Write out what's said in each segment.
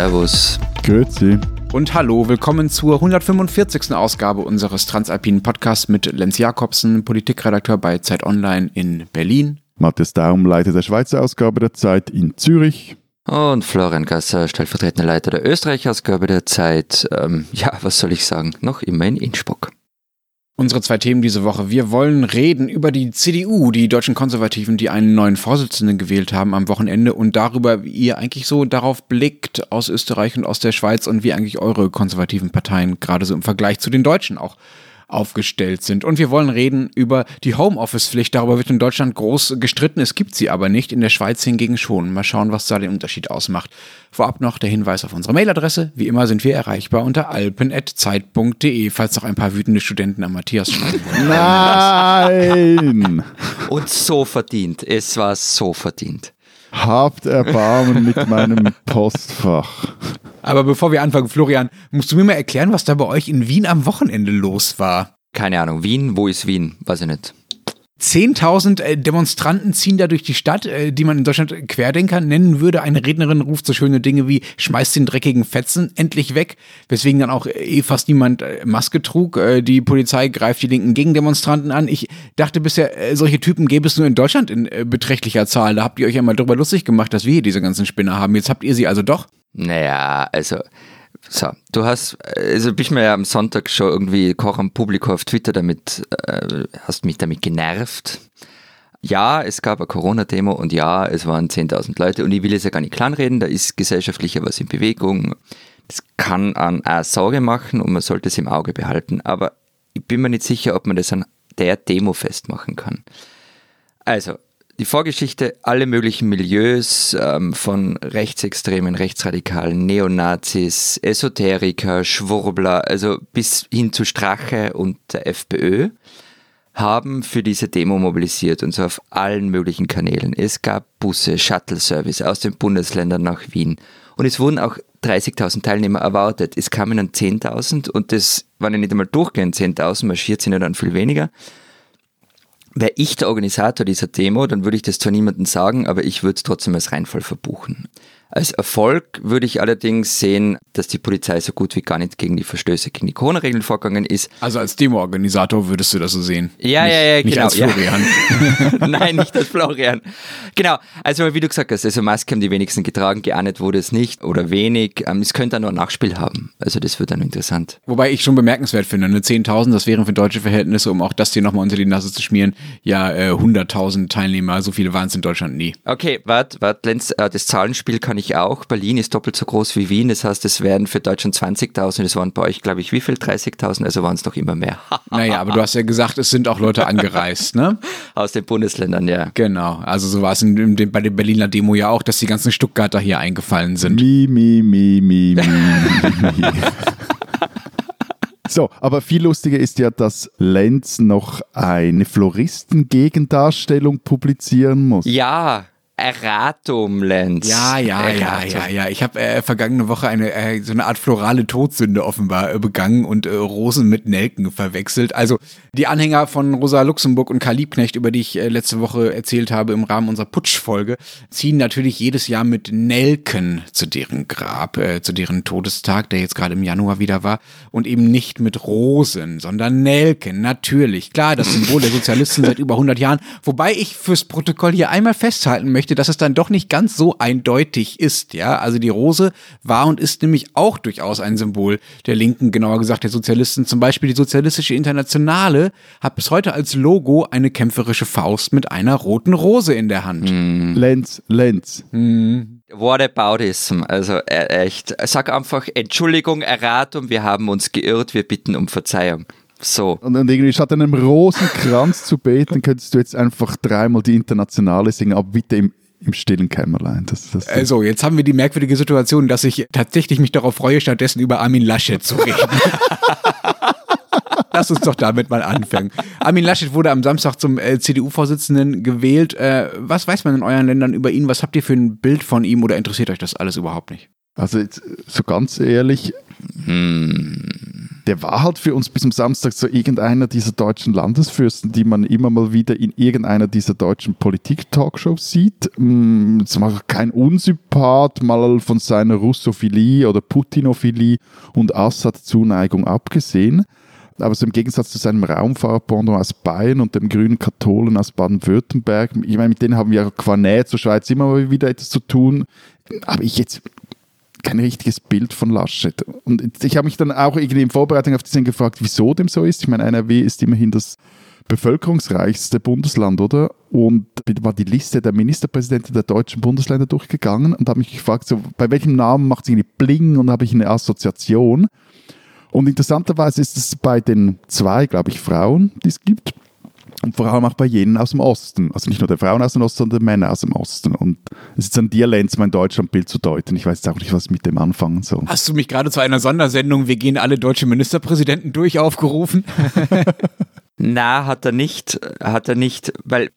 Servus. Grüezi. Und hallo, willkommen zur 145. Ausgabe unseres Transalpinen Podcasts mit Lenz Jakobsen, Politikredakteur bei Zeit Online in Berlin. Matthias Daum, Leiter der Schweizer Ausgabe der Zeit in Zürich. Und Florian Gasser, stellvertretender Leiter der Österreich-Ausgabe der Zeit. Ähm, ja, was soll ich sagen? Noch immer in Innsbruck. Unsere zwei Themen diese Woche. Wir wollen reden über die CDU, die deutschen Konservativen, die einen neuen Vorsitzenden gewählt haben am Wochenende und darüber, wie ihr eigentlich so darauf blickt aus Österreich und aus der Schweiz und wie eigentlich eure konservativen Parteien gerade so im Vergleich zu den Deutschen auch aufgestellt sind. Und wir wollen reden über die Homeoffice-Pflicht. Darüber wird in Deutschland groß gestritten. Es gibt sie aber nicht, in der Schweiz hingegen schon. Mal schauen, was da den Unterschied ausmacht. Vorab noch der Hinweis auf unsere Mailadresse. Wie immer sind wir erreichbar unter alpen.zeit.de, falls noch ein paar wütende Studenten an Matthias schreiben wollen. Nein! Und so verdient. Es war so verdient. Habt Erbarmen mit meinem Postfach. Aber bevor wir anfangen, Florian, musst du mir mal erklären, was da bei euch in Wien am Wochenende los war? Keine Ahnung. Wien? Wo ist Wien? Weiß ich nicht. 10.000 äh, Demonstranten ziehen da durch die Stadt, äh, die man in Deutschland Querdenker nennen würde. Eine Rednerin ruft so schöne Dinge wie schmeißt den dreckigen Fetzen endlich weg, weswegen dann auch eh fast niemand äh, Maske trug. Die Polizei greift die linken Gegendemonstranten an. Ich dachte bisher, solche Typen gäbe es nur in Deutschland in beträchtlicher Zahl. Da habt ihr euch ja mal drüber lustig gemacht, dass wir hier diese ganzen Spinner haben. Jetzt habt ihr sie also doch. Naja, also so, du hast, also bist mir ja am Sonntag schon irgendwie Koch am Publikum auf Twitter damit, äh, hast mich damit genervt. Ja, es gab eine Corona-Demo und ja, es waren 10.000 Leute und ich will es ja gar nicht kleinreden, da ist gesellschaftlicher was in Bewegung. Das kann an auch Sorge machen und man sollte es im Auge behalten, aber ich bin mir nicht sicher, ob man das an der Demo festmachen kann. Also, die Vorgeschichte, alle möglichen Milieus ähm, von Rechtsextremen, Rechtsradikalen, Neonazis, Esoteriker, Schwurbler, also bis hin zu Strache und der FPÖ, haben für diese Demo mobilisiert und zwar auf allen möglichen Kanälen. Es gab Busse, Shuttle-Service aus den Bundesländern nach Wien und es wurden auch 30.000 Teilnehmer erwartet. Es kamen dann 10.000 und das waren ja nicht einmal durchgehend 10.000, marschiert sind ja dann viel weniger. Wäre ich der Organisator dieser Demo, dann würde ich das zwar niemandem sagen, aber ich würde es trotzdem als Reinfall verbuchen. Als Erfolg würde ich allerdings sehen, dass die Polizei so gut wie gar nicht gegen die Verstöße gegen die Corona-Regeln vorgegangen ist. Also als Demo-Organisator würdest du das so sehen? Ja, nicht, ja, ja, nicht genau. als Florian. Ja. Nein, nicht als Florian. Genau, also wie du gesagt hast, also Maske haben die wenigsten getragen, geahndet wurde es nicht oder wenig. Ähm, es könnte dann nur ein Nachspiel haben. Also das wird dann interessant. Wobei ich schon bemerkenswert finde, eine 10.000, das wären für deutsche Verhältnisse, um auch das hier nochmal unter die Nase zu schmieren, ja äh, 100.000 Teilnehmer, so viele waren es in Deutschland nie. Okay, warte, warte, Lenz, äh, das Zahlenspiel kann ich auch. Berlin ist doppelt so groß wie Wien. Das heißt, es werden für Deutschland 20.000. Es waren bei euch, glaube ich, wie viel? 30.000? Also waren es noch immer mehr. naja, aber du hast ja gesagt, es sind auch Leute angereist, ne? Aus den Bundesländern, ja. Genau. Also so war es in, in, bei der Berliner Demo ja auch, dass die ganzen Stuttgarter hier eingefallen sind. Mi, mi, mi, mi, mi, mi. So, aber viel lustiger ist ja, dass Lenz noch eine Floristen-Gegendarstellung publizieren muss. Ja, Erratum, Lenz. Ja, ja, Erratum. ja, ja, ja. Ich habe äh, vergangene Woche eine äh, so eine Art florale Todsünde offenbar äh, begangen und äh, Rosen mit Nelken verwechselt. Also die Anhänger von Rosa Luxemburg und Karl Liebknecht, über die ich äh, letzte Woche erzählt habe im Rahmen unserer Putschfolge, ziehen natürlich jedes Jahr mit Nelken zu deren Grab, äh, zu deren Todestag, der jetzt gerade im Januar wieder war, und eben nicht mit Rosen, sondern Nelken. Natürlich, klar, das Symbol der Sozialisten seit über 100 Jahren. Wobei ich fürs Protokoll hier einmal festhalten möchte, dass es dann doch nicht ganz so eindeutig ist, ja. Also die Rose war und ist nämlich auch durchaus ein Symbol der Linken, genauer gesagt der Sozialisten. Zum Beispiel die Sozialistische Internationale hat bis heute als Logo eine kämpferische Faust mit einer roten Rose in der Hand. Lenz, Lenz. Whataboutism, also äh, echt. Sag einfach Entschuldigung, Erratum, wir haben uns geirrt, wir bitten um Verzeihung. So. Und, und irgendwie statt einem Rosenkranz zu beten, könntest du jetzt einfach dreimal die Internationale singen, aber bitte im, im stillen Kämmerlein. Das, das, Also, jetzt haben wir die merkwürdige Situation, dass ich tatsächlich mich darauf freue, stattdessen über Armin Laschet zu reden. Lass uns doch damit mal anfangen. Armin Laschet wurde am Samstag zum äh, CDU-Vorsitzenden gewählt. Äh, was weiß man in euren Ländern über ihn? Was habt ihr für ein Bild von ihm oder interessiert euch das alles überhaupt nicht? Also jetzt, so ganz ehrlich, Hm. Der war halt für uns bis zum Samstag so irgendeiner dieser deutschen Landesfürsten, die man immer mal wieder in irgendeiner dieser deutschen Politik-Talkshows sieht. Mm, Zwar kein Unsympath, mal von seiner Russophilie oder Putinophilie und Assad-Zuneigung abgesehen. Aber so im Gegensatz zu seinem Raumfahrtpendant aus Bayern und dem grünen Katholen aus Baden-Württemberg, ich meine, mit denen haben wir qua Nähe zur Schweiz immer mal wieder etwas zu tun. Aber ich jetzt kein richtiges Bild von Laschet. Und ich habe mich dann auch irgendwie in Vorbereitung auf die Sendung gefragt, wieso dem so ist. Ich meine, NRW ist immerhin das bevölkerungsreichste Bundesland, oder? Und war die Liste der Ministerpräsidenten der deutschen Bundesländer durchgegangen und habe mich gefragt, so, bei welchem Namen macht es irgendwie Bling und habe ich eine Assoziation. Und interessanterweise ist es bei den zwei, glaube ich, Frauen, die es gibt, und vor allem auch bei jenen aus dem Osten. Also nicht nur der Frauen aus dem Osten, sondern der Männer aus dem Osten. Und es ist an dir, Lenz, mein Deutschlandbild zu deuten. Ich weiß jetzt auch nicht, was ich mit dem anfangen soll. Hast du mich gerade zu einer Sondersendung, wir gehen alle deutschen Ministerpräsidenten durch, aufgerufen? Na, hat er nicht, hat er nicht, weil,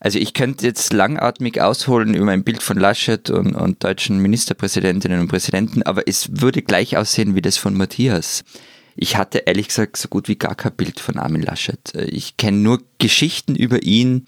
also ich könnte jetzt langatmig ausholen über ein Bild von Laschet und, und deutschen Ministerpräsidentinnen und Präsidenten, aber es würde gleich aussehen wie das von Matthias. Ich hatte ehrlich gesagt so gut wie gar kein Bild von Armin Laschet. Ich kenne nur Geschichten über ihn,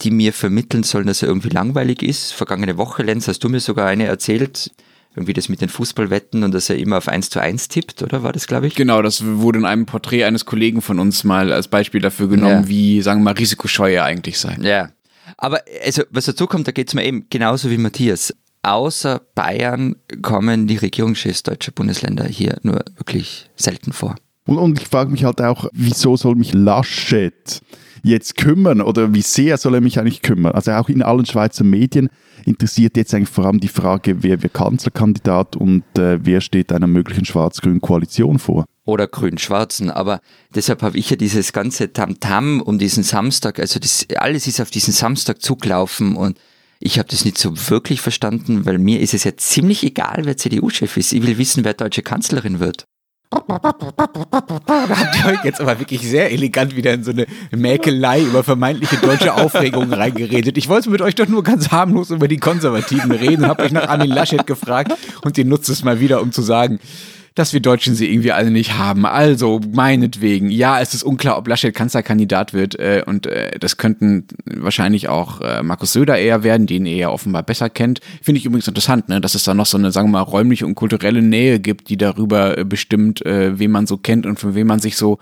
die mir vermitteln sollen, dass er irgendwie langweilig ist. Vergangene Woche, Lenz, hast du mir sogar eine erzählt, irgendwie das mit den Fußballwetten und dass er immer auf 1 zu 1 tippt, oder war das, glaube ich? Genau, das wurde in einem Porträt eines Kollegen von uns mal als Beispiel dafür genommen, Ja. wie, sagen wir mal, risikoscheu er eigentlich sei. Ja. Aber also, was dazu kommt, da geht es mir eben genauso wie Matthias. Außer Bayern kommen die Regierungschefs deutscher Bundesländer hier nur wirklich selten vor. Und, und ich frage mich halt auch, wieso soll mich Laschet jetzt kümmern oder wie sehr soll er mich eigentlich kümmern? Also auch in allen Schweizer Medien interessiert jetzt eigentlich vor allem die Frage, wer wird Kanzlerkandidat und äh, wer steht einer möglichen schwarz-grünen Koalition vor. Oder grün-schwarzen. Aber deshalb habe ich ja dieses ganze Tamtam um diesen Samstag, also das alles ist auf diesen Samstag zugelaufen und ich habe das nicht so wirklich verstanden, weil mir ist es ja ziemlich egal, wer CDU-Chef ist. Ich will wissen, wer deutsche Kanzlerin wird. Habt ihr euch jetzt aber wirklich sehr elegant wieder in so eine Mäkelei über vermeintliche deutsche Aufregung reingeredet. Ich wollte mit euch doch nur ganz harmlos über die Konservativen reden, habe euch nach Armin Laschet gefragt und ihr nutzt es mal wieder, um zu sagen, dass wir Deutschen sie irgendwie alle nicht haben. Also, meinetwegen, ja, es ist unklar, ob Laschet Kanzlerkandidat wird äh, und äh, das könnten wahrscheinlich auch äh, Markus Söder eher werden, den er ja offenbar besser kennt. Finde ich übrigens interessant, ne, dass es da noch so eine, sagen wir mal, räumliche und kulturelle Nähe gibt, die darüber äh, bestimmt, äh, wen man so kennt und für wen man sich so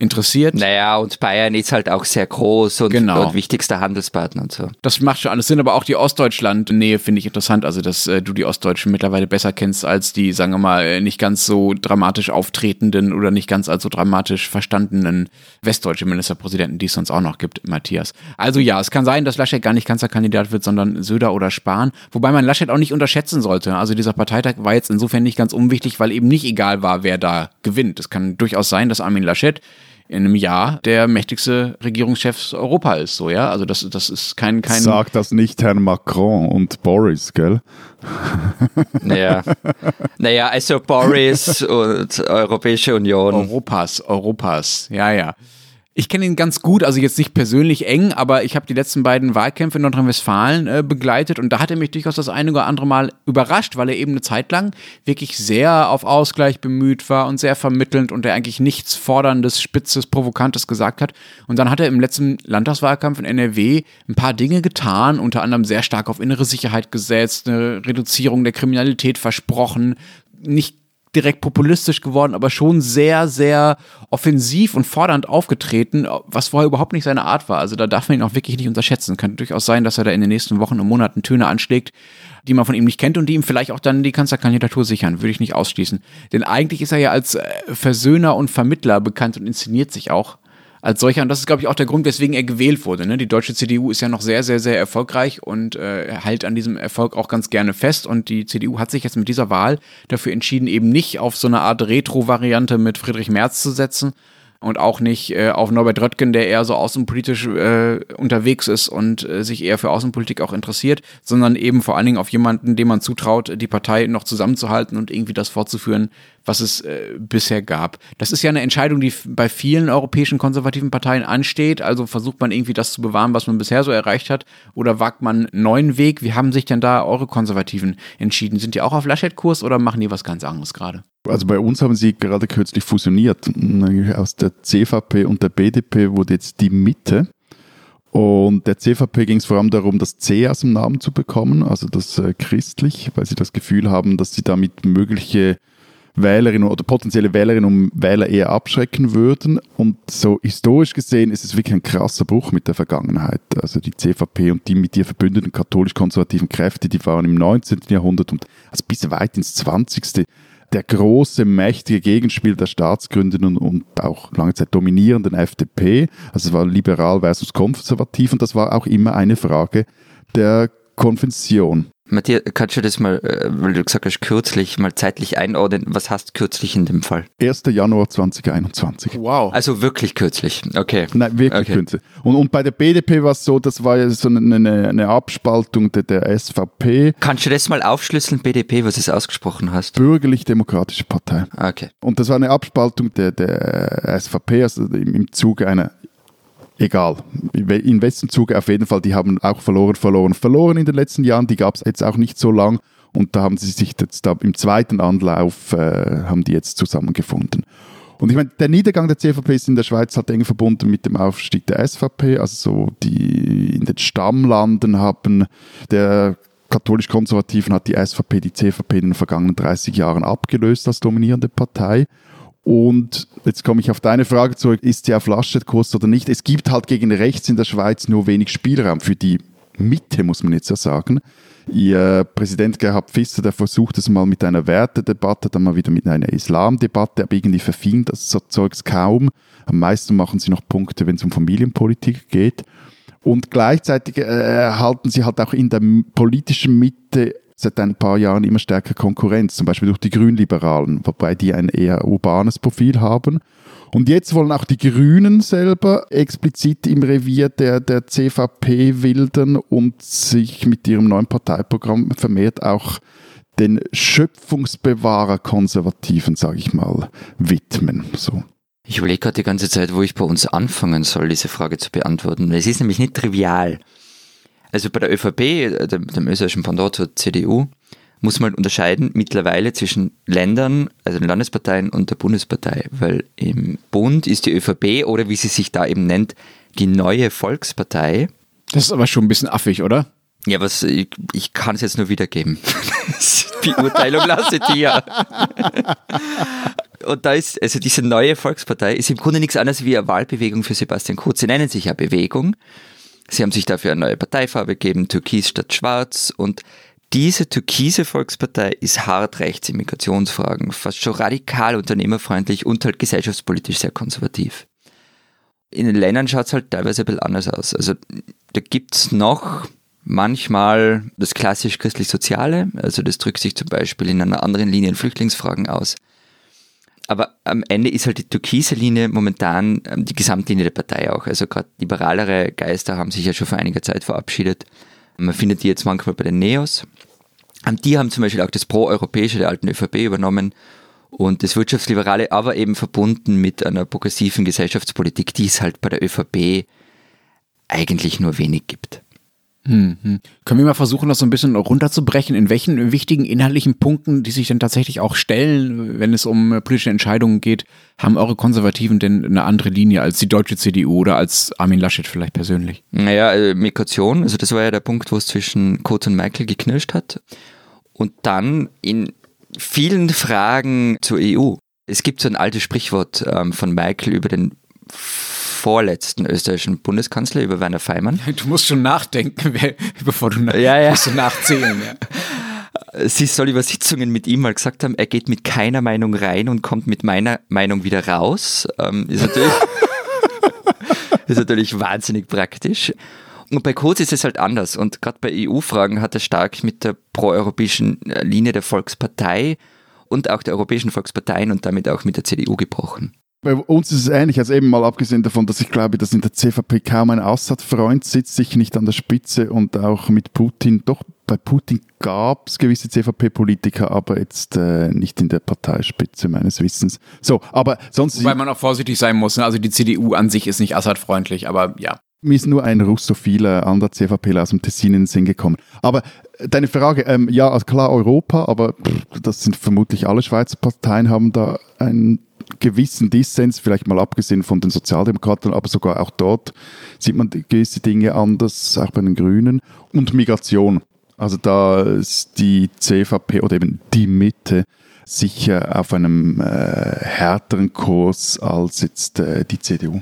interessiert. Naja, und Bayern ist halt auch sehr groß und, Genau. und wichtigster Handelspartner und so. Das macht schon alles Sinn, aber auch die Ostdeutschland-Nähe finde ich interessant. Also, dass äh, du die Ostdeutschen mittlerweile besser kennst als die, sagen wir mal, äh, nicht ganz so dramatisch auftretenden oder nicht ganz als so dramatisch verstandenen westdeutsche Ministerpräsidenten, die es sonst auch noch gibt, Matthias. Also ja, es kann sein, dass Laschet gar nicht Kanzlerkandidat wird, sondern Söder oder Spahn. Wobei man Laschet auch nicht unterschätzen sollte. Also dieser Parteitag war jetzt insofern nicht ganz unwichtig, weil eben nicht egal war, wer da gewinnt. Es kann durchaus sein, dass Armin Laschet in einem Jahr der mächtigste Regierungschef Europa ist, so, ja. Also das, das ist kein, kein, Sagt das nicht Herrn Macron und Boris, gell? Naja, naja also Boris und Europäische Union. Europas, Europas, ja, ja. Ich kenne ihn ganz gut, also jetzt nicht persönlich eng, aber ich habe die letzten beiden Wahlkämpfe in Nordrhein-Westfalen äh, begleitet und da hat er mich durchaus das eine oder andere Mal überrascht, weil er eben eine Zeit lang wirklich sehr auf Ausgleich bemüht war und sehr vermittelnd und er eigentlich nichts Forderndes, Spitzes, Provokantes gesagt hat. Und dann hat er im letzten Landtagswahlkampf in NRW ein paar Dinge getan, unter anderem sehr stark auf innere Sicherheit gesetzt, eine Reduzierung der Kriminalität versprochen, nicht direkt populistisch geworden, aber schon sehr, sehr offensiv und fordernd aufgetreten, was vorher überhaupt nicht seine Art war. Also da darf man ihn auch wirklich nicht unterschätzen. Könnte durchaus sein, dass er da in den nächsten Wochen und Monaten Töne anschlägt, die man von ihm nicht kennt und die ihm vielleicht auch dann die Kanzlerkandidatur sichern. Würde ich nicht ausschließen. Denn eigentlich ist er ja als äh, Versöhner und Vermittler bekannt und inszeniert sich auch als solcher. Und das ist, glaube ich, auch der Grund, weswegen er gewählt wurde. Ne? Die deutsche CDU ist ja noch sehr, sehr, sehr erfolgreich und äh, hält an diesem Erfolg auch ganz gerne fest. Und die CDU hat sich jetzt mit dieser Wahl dafür entschieden, eben nicht auf so eine Art Retro-Variante mit Friedrich Merz zu setzen. Und auch nicht äh, auf Norbert Röttgen, der eher so außenpolitisch äh, unterwegs ist und äh, sich eher für Außenpolitik auch interessiert, sondern eben vor allen Dingen auf jemanden, dem man zutraut, die Partei noch zusammenzuhalten und irgendwie das fortzuführen, was es äh, bisher gab. Das ist ja eine Entscheidung, die bei vielen europäischen konservativen Parteien ansteht. Also versucht man irgendwie das zu bewahren, was man bisher so erreicht hat, oder wagt man einen neuen Weg? Wie haben sich denn da eure Konservativen entschieden? Sind die auch auf Laschet-Kurs oder machen die was ganz anderes gerade? Also bei uns haben sie gerade kürzlich fusioniert. Aus der CVP und der BDP wurde jetzt die Mitte. Und der CVP ging es vor allem darum, das C aus dem Namen zu bekommen, also das äh, christlich, weil sie das Gefühl haben, dass sie damit mögliche Wählerinnen oder potenzielle Wählerinnen und Wähler eher abschrecken würden. Und so historisch gesehen ist es wirklich ein krasser Bruch mit der Vergangenheit. Also die CVP und die mit ihr verbündeten katholisch-konservativen Kräfte, die waren im 19. Jahrhundert und also bis weit ins 20 der große, mächtige Gegenspiel der staatsgründenden und auch lange Zeit dominierenden FDP. Also es war liberal versus konservativ und das war auch immer eine Frage der Konvention. Matthias, kannst du das mal, äh, weil du gesagt hast, kürzlich mal zeitlich einordnen? Was heißt kürzlich in dem Fall? 1. Januar 2021. Wow. Also wirklich kürzlich, okay. Nein, wirklich okay. kürzlich. Und, und bei der BDP war es so, das war ja so eine, eine Abspaltung der, der SVP. Kannst du das mal aufschlüsseln, BDP, was du ausgesprochen hast? Bürgerlich-Demokratische Partei. Okay. Und das war eine Abspaltung der, der SVP, also im, im Zuge einer egal. In wessen Zuge auf jeden Fall, die haben auch verloren, verloren, verloren in den letzten Jahren. Die gab es jetzt auch nicht so lang. Und da haben sie sich jetzt im zweiten Anlauf, äh, haben die jetzt zusammengefunden. Und ich meine, der Niedergang der CVP ist in der Schweiz halt eng verbunden mit dem Aufstieg der SVP. Also so die in den Stammlanden haben der katholisch-konservativen hat die SVP die CVP in den vergangenen 30 Jahren abgelöst als dominierende Partei. Und jetzt komme ich auf deine Frage zurück, ist sie auf Laschet-Kurs oder nicht? Es gibt halt gegen rechts in der Schweiz nur wenig Spielraum für die Mitte, muss man jetzt ja sagen. Ihr Präsident Gerhard Pfister, der versucht es mal mit einer Wertedebatte, dann mal wieder mit einer Islamdebatte, aber irgendwie verfing das so Zeugs kaum. Am meisten machen sie noch Punkte, wenn es um Familienpolitik geht. Und gleichzeitig äh, erhalten sie halt auch in der politischen Mitte seit ein paar Jahren immer stärker Konkurrenz, zum Beispiel durch die Grünliberalen, wobei die ein eher urbanes Profil haben. Und jetzt wollen auch die Grünen selber explizit im Revier der, der CVP wilden und sich mit ihrem neuen Parteiprogramm vermehrt auch den Schöpfungsbewahrer-Konservativen, sage ich mal, widmen. So. Ich überlege gerade die ganze Zeit, wo ich bei uns anfangen soll, diese Frage zu beantworten. Es ist nämlich nicht trivial. Also bei der ÖVP, äh, dem, dem österreichischen Pendant zur CDU, muss man unterscheiden mittlerweile zwischen Ländern, also den Landesparteien und der Bundespartei, weil im Bund ist die ÖVP oder wie sie sich da eben nennt, die neue Volkspartei. Das ist aber schon ein bisschen affig, oder? Ja, was ich, ich kann es jetzt nur wiedergeben. die Beurteilung lasse ich dir. Und da ist, also diese neue Volkspartei ist im Grunde nichts anderes wie eine Wahlbewegung für Sebastian Kurz. Sie nennen sich ja Bewegung, Sie haben sich dafür eine neue Parteifarbe gegeben, Türkis statt Schwarz. Und diese türkise Volkspartei ist hart rechts in Migrationsfragen, fast schon radikal unternehmerfreundlich und halt gesellschaftspolitisch sehr konservativ. In den Ländern schaut es halt teilweise ein bisschen anders aus. Also da gibt es noch manchmal das klassisch christlich-soziale, also das drückt sich zum Beispiel in einer anderen Linie in Flüchtlingsfragen aus. Aber am Ende ist halt die türkise Linie momentan ähm, die Gesamtlinie der Partei auch. Also gerade liberalere Geister haben sich ja schon vor einiger Zeit verabschiedet. Man findet die jetzt manchmal bei den Neos. Die haben zum Beispiel auch das Pro-Europäische der alten ÖVP übernommen und das Wirtschaftsliberale, aber eben verbunden mit einer progressiven Gesellschaftspolitik, die es halt bei der ÖVP eigentlich nur wenig gibt. Mhm. Können wir mal versuchen, das so ein bisschen runterzubrechen? In welchen wichtigen inhaltlichen Punkten, die sich denn tatsächlich auch stellen, wenn es um politische Entscheidungen geht, haben eure Konservativen denn eine andere Linie als die deutsche CDU oder als Armin Laschet vielleicht persönlich? Naja, äh, Migration, also das war ja der Punkt, wo es zwischen Kurz und Michael geknirscht hat. Und dann in vielen Fragen zur EU. Es gibt so ein altes Sprichwort ähm, von Michael über den vorletzten österreichischen Bundeskanzler, über Werner Feimann. Du musst schon nachdenken, bevor du, nach, ja, ja. musst du nachzählen. Ja. Sie soll über Sitzungen mit ihm mal gesagt haben, er geht mit keiner Meinung rein und kommt mit meiner Meinung wieder raus. Ähm, ist, natürlich, ist natürlich wahnsinnig praktisch. Und bei Kurz ist es halt anders. Und gerade bei EU-Fragen hat er stark mit der proeuropäischen äh, Linie der Volkspartei und auch der Europäischen Volksparteien und damit auch mit der CDU gebrochen. Bei uns ist es ähnlich, also eben mal abgesehen davon, dass ich glaube, dass in der CVP kaum ein Assad-Freund sitzt, sicher nicht an der Spitze und auch mit Putin, doch bei Putin gab es gewisse CVP-Politiker, aber jetzt äh, nicht in der Parteispitze meines Wissens. So, aber sonst. Weil man auch vorsichtig sein muss, ne? also die CDU an sich ist nicht Assad-freundlich, aber ja. Mir ist nur ein russophiler anderer CVP aus dem Tessin in den Sinn gekommen. Aber äh, deine Frage, ähm, ja, also klar Europa, aber pff, das sind vermutlich alle Schweizer Parteien haben da einen gewissen Dissens, vielleicht mal abgesehen von den Sozialdemokraten, aber sogar auch dort sieht man gewisse Dinge anders, auch bei den Grünen. Und Migration. Also da ist die CVP oder eben die Mitte sicher auf einem äh, härteren Kurs als jetzt äh, die CDU.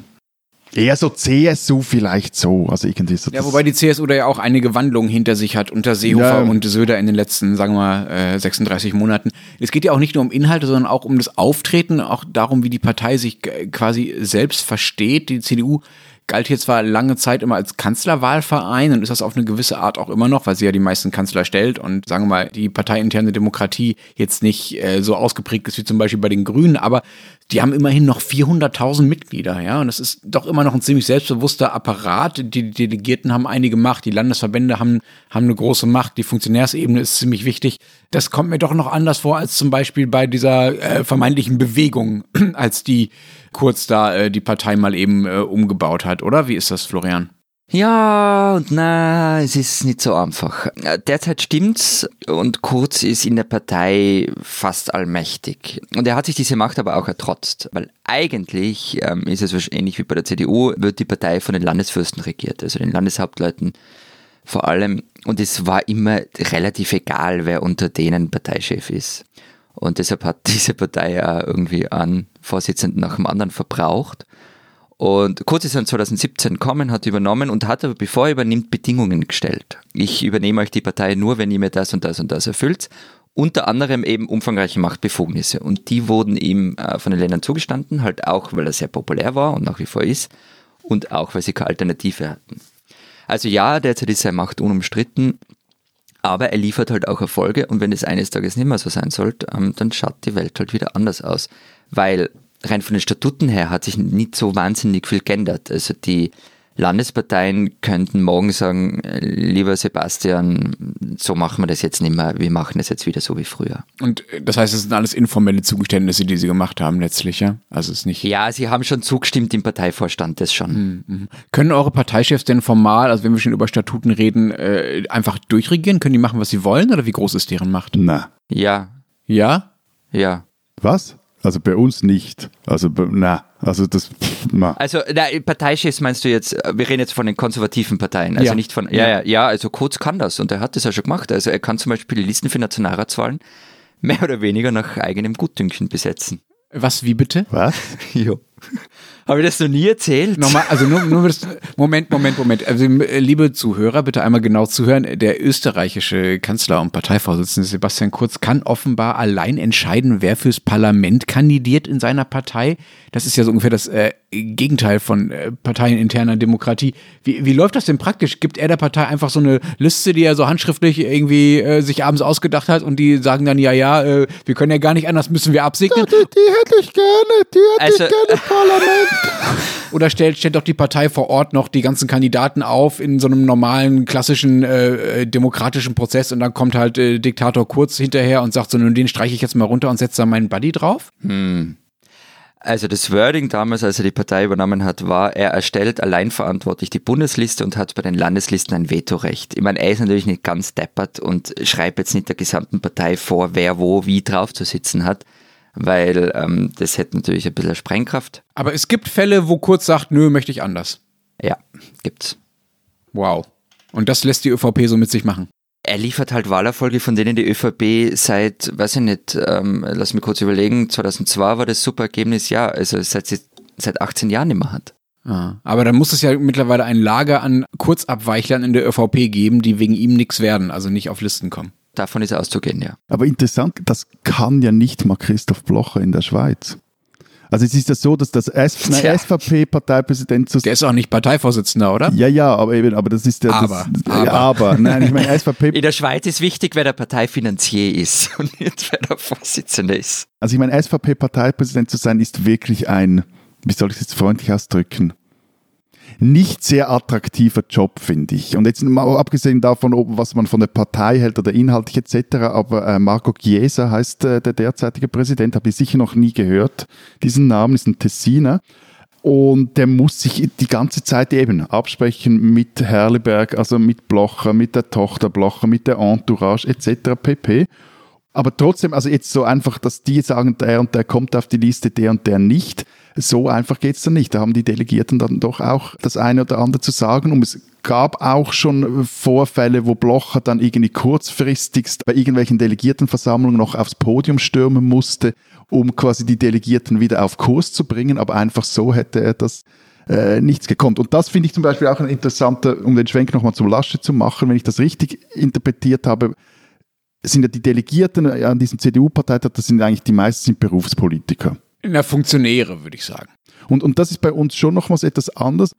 Eher so CSU vielleicht so, also irgendwie so. Ja, wobei die CSU da ja auch einige Wandlungen hinter sich hat unter Seehofer Ja. und Söder in den letzten, sagen wir mal, äh, 36 Monaten. Es geht ja auch nicht nur um Inhalte, sondern auch um das Auftreten, auch darum, wie die Partei sich äh, quasi selbst versteht. Die CDU galt hier zwar lange Zeit immer als Kanzlerwahlverein und ist das auf eine gewisse Art auch immer noch, weil sie ja die meisten Kanzler stellt und sagen wir mal, die parteiinterne Demokratie jetzt nicht äh, so ausgeprägt ist wie zum Beispiel bei den Grünen, aber die haben immerhin noch 400.000 Mitglieder, ja, und das ist doch immer noch ein ziemlich selbstbewusster Apparat. Die Delegierten haben einige Macht, die Landesverbände haben, haben eine große Macht, die Funktionärsebene ist ziemlich wichtig. Das kommt mir doch noch anders vor als zum Beispiel bei dieser äh, vermeintlichen Bewegung, als die kurz da äh, die Partei mal eben äh, umgebaut hat, oder? Wie ist das, Florian? Ja und na, es ist nicht so einfach. Derzeit stimmt's und Kurz ist in der Partei fast allmächtig. Und er hat sich diese Macht aber auch ertrotzt, weil eigentlich ähm, ist es wahrscheinlich ähnlich wie bei der CDU, wird die Partei von den Landesfürsten regiert, also den Landeshauptleuten vor allem. Und es war immer relativ egal, wer unter denen Parteichef ist. Und deshalb hat diese Partei ja irgendwie einen Vorsitzenden nach dem anderen verbraucht. Und Kurz ist dann 2017 gekommen, hat übernommen und hat aber, bevor er übernimmt, Bedingungen gestellt. Ich übernehme euch die Partei nur, wenn ihr mir das und das und das erfüllt. Unter anderem eben umfangreiche Machtbefugnisse. Und die wurden ihm äh, von den Ländern zugestanden, halt auch, weil er sehr populär war und nach wie vor ist. Und auch, weil sie keine Alternative hatten. Also ja, derzeit ist seine Macht unumstritten, aber er liefert halt auch Erfolge und wenn es eines Tages nicht mehr so sein sollte, ähm, dann schaut die Welt halt wieder anders aus. Weil rein von den Statuten her hat sich nicht so wahnsinnig viel geändert. Also die Landesparteien könnten morgen sagen, äh, lieber Sebastian, so machen wir das jetzt nicht mehr, wir machen das jetzt wieder so wie früher. Und äh, das heißt, es sind alles informelle Zugeständnisse, die sie gemacht haben letztlich, ja? Also es ist nicht. Ja, sie haben schon zugestimmt im Parteivorstand, das schon. Können eure Parteichefs denn formal, also wenn wir schon über Statuten reden, äh, einfach durchregieren? Können die machen, was sie wollen oder wie groß ist deren Macht? Na, Ja, Ja? ja. was? Also bei uns nicht. Also bei- na, also das pff, na. Also na, Parteichefs meinst du jetzt, äh, wir reden jetzt von den konservativen Parteien, also Ja. nicht von, ja, ja, ja, also Kurz kann das und er hat das ja schon gemacht. Also er kann zum Beispiel die Listen für Nationalratswahlen mehr oder weniger nach eigenem Gutdünken besetzen. Was, wie bitte? Was? Ja. Habe ich das noch nie erzählt? Nochmal, also nur, nur Moment, Moment, Moment. Also, liebe Zuhörer, bitte einmal genau zuhören. Der österreichische Kanzler und Parteivorsitzende Sebastian Kurz kann offenbar allein entscheiden, wer fürs Parlament kandidiert in seiner Partei. Das ist ja so ungefähr das äh, Gegenteil von äh, parteieninterner Demokratie. Wie, wie läuft das denn praktisch? Gibt er der Partei einfach so eine Liste, die er so handschriftlich irgendwie äh, sich abends ausgedacht hat und die sagen dann, ja, ja, äh, wir können ja gar nicht anders, müssen wir absegnen? Die, die hätte ich gerne, die hätte Also- ich gerne im Parlament. Oder stellt, stellt doch die Partei vor Ort noch die ganzen Kandidaten auf in so einem normalen, klassischen, äh, äh, demokratischen Prozess und dann kommt halt äh, Diktator Kurz hinterher und sagt so, nun, den streiche ich jetzt mal runter und setze da meinen Buddy drauf? Also das Wording damals, als er die Partei übernommen hat, war, er erstellt allein verantwortlich die Bundesliste und hat bei den Landeslisten ein Vetorecht. Ich meine, er ist natürlich nicht ganz deppert und schreibt jetzt nicht der gesamten Partei vor, wer wo wie drauf zu sitzen hat, weil ähm, das hätte natürlich ein bisschen Sprengkraft. Aber es gibt Fälle, wo Kurz sagt, nö, möchte ich anders. Ja, gibt's. Wow. Und das lässt die ÖVP so mit sich machen. Er liefert halt Wahlerfolge, von denen die ÖVP seit, weiß ich nicht, ähm, lass mich kurz überlegen, 2002 war das super Ergebnis, ja, also seit, sie- seit 18 Jahren nicht mehr hat. Ah. Aber dann muss es ja mittlerweile ein Lager an Kurzabweichlern in der ÖVP geben, die wegen ihm nichts werden, also nicht auf Listen kommen. Davon ist auszugehen, ja. Aber interessant, das kann ja nicht mal Christoph Blocher in der Schweiz. Also es ist ja so, dass das. SVP-Parteipräsident zu Der ist auch nicht Parteivorsitzender, oder? ja, ja, aber eben, aber das ist ja Aber, das, aber. Ja, aber, nein, ich meine SVP, In der Schweiz ist wichtig, wer der Parteifinanzier ist und nicht wer der Vorsitzende ist. also ich meine SVP-Parteipräsident zu sein, ist wirklich ein, wie soll ich es jetzt freundlich ausdrücken, nicht sehr attraktiver Job, finde ich. Und jetzt mal abgesehen davon, ob, was man von der Partei hält oder inhaltlich etc., aber äh, Marco Chiesa heißt äh, der derzeitige Präsident, habe ich sicher noch nie gehört. Diesen Namen ist ein Tessiner. Und der muss sich die ganze Zeit eben absprechen mit Herleberg, also mit Blocher, mit der Tochter Blocher, mit der Entourage etc. pp. Aber trotzdem, also jetzt so einfach, dass die sagen, der und der kommt auf die Liste, der und der nicht. So einfach geht es dann nicht. Da haben die Delegierten dann doch auch das eine oder andere zu sagen. Und es gab auch schon Vorfälle, wo Blocher dann irgendwie kurzfristigst bei irgendwelchen Delegiertenversammlungen noch aufs Podium stürmen musste, um quasi die Delegierten wieder auf Kurs zu bringen. Aber einfach so hätte er das äh, nichts gekommen. Und das finde ich zum Beispiel auch ein interessanter, um den Schwenk nochmal zum Lasche zu machen, wenn ich das richtig interpretiert habe, sind ja die Delegierten an diesem CDU-Parteitag, das sind eigentlich die meisten sind Berufspolitiker. Na, Funktionäre, würde ich sagen. Und, und das ist bei uns schon nochmals etwas anders.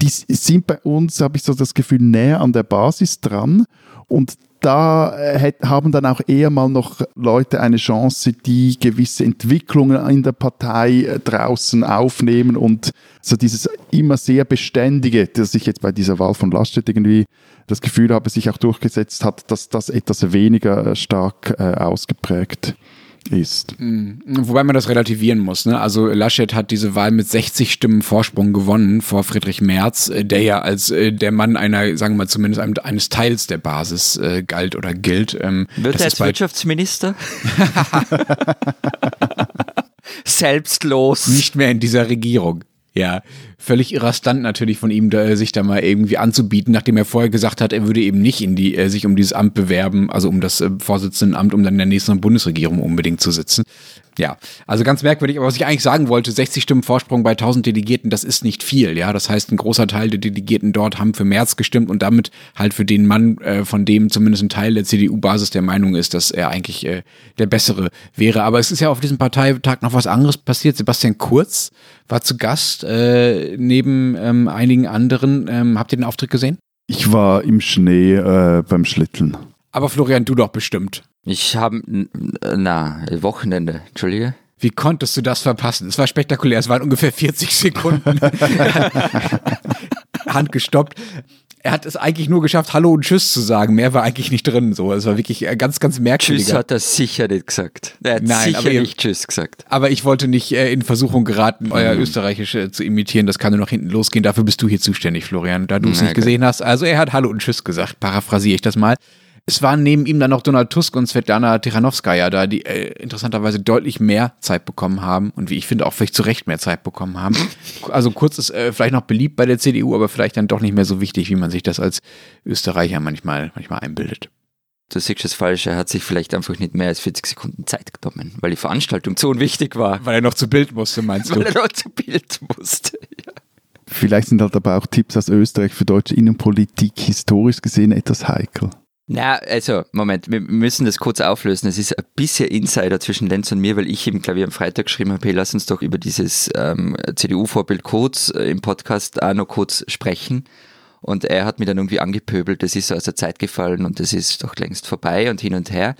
Die sind bei uns, habe ich so das Gefühl, näher an der Basis dran. Und da äh, haben dann auch eher mal noch Leute eine Chance, die gewisse Entwicklungen in der Partei äh, draußen aufnehmen und so dieses immer sehr Beständige, das ich jetzt bei dieser Wahl von Laschet irgendwie das Gefühl habe, sich auch durchgesetzt hat, dass das etwas weniger äh, stark ausgeprägt ist. Mhm. Wobei man das relativieren muss. Ne? Also Laschet hat diese Wahl mit 60 Stimmen Vorsprung gewonnen vor Friedrich Merz, äh, der ja als äh, der Mann einer, sagen wir mal zumindest einem, eines Teils der Basis äh, galt oder gilt. Ähm, Wird er als Wirtschaftsminister? Selbstlos. Nicht mehr in dieser Regierung. Ja, völlig irrer Stand natürlich von ihm, da, sich da mal irgendwie anzubieten, nachdem er vorher gesagt hat, er würde eben nicht in die, äh, sich um dieses Amt bewerben, also um das äh, Vorsitzendenamt, um dann in der nächsten Bundesregierung unbedingt zu sitzen. Ja, also ganz merkwürdig, aber was ich eigentlich sagen wollte, 60 Stimmen Vorsprung bei 1000 Delegierten, das ist nicht viel, ja. Das heißt, ein großer Teil der Delegierten dort haben für März gestimmt und damit halt für den Mann, äh, von dem zumindest ein Teil der CDU-Basis der Meinung ist, dass er eigentlich äh, der Bessere wäre. Aber es ist ja auf diesem Parteitag noch was anderes passiert. Sebastian Kurz war zu Gast äh, neben ähm, einigen anderen. Ähm, habt ihr den Auftritt gesehen? Ich war im Schnee äh, beim Schlitteln. Aber Florian, du doch bestimmt. Ich habe, na, Wochenende, Entschuldige. Wie konntest du das verpassen? Es war spektakulär, es waren ungefähr 40 Sekunden. Hand gestoppt. Er hat es eigentlich nur geschafft, Hallo und Tschüss zu sagen. Mehr war eigentlich nicht drin. So, es war wirklich ganz, ganz merkwürdig. Tschüss hat er sicher nicht gesagt. Er hat Nein, sicher aber nicht Tschüss gesagt. Aber ich wollte nicht äh, in Versuchung geraten, euer mhm. Österreichisch äh, zu imitieren. Das kann nur noch hinten losgehen. Dafür bist du hier zuständig, Florian, da du es nicht gesehen hast. Also er hat Hallo und Tschüss gesagt. Paraphrasiere ich das mal. Es waren neben ihm dann noch Donald Tusk und Svetlana Tichanowskaja da, die äh, interessanterweise deutlich mehr Zeit bekommen haben und wie ich finde auch vielleicht zu Recht mehr Zeit bekommen haben. Also kurz ist äh, vielleicht noch beliebt bei der CDU, aber vielleicht dann doch nicht mehr so wichtig, wie man sich das als Österreicher manchmal, manchmal einbildet. Du siehst das falsch, er hat sich vielleicht einfach nicht mehr als 40 Sekunden Zeit genommen, weil die Veranstaltung zu unwichtig war. Weil er noch zu Bild musste, meinst du? Weil er noch zu Bild musste, ja. Vielleicht sind halt aber auch Tipps aus Österreich für deutsche Innenpolitik historisch gesehen etwas heikel. Na, also, Moment, wir müssen das kurz auflösen. Es ist ein bisschen Insider zwischen Lenz und mir, weil ich eben, glaube ich, am Freitag geschrieben habe, hey, lass uns doch über dieses ähm, CDU-Vorbild kurz äh, im Podcast auch noch kurz sprechen. Und er hat mir dann irgendwie angepöbelt, das ist so aus der Zeit gefallen und das ist doch längst vorbei und hin und her.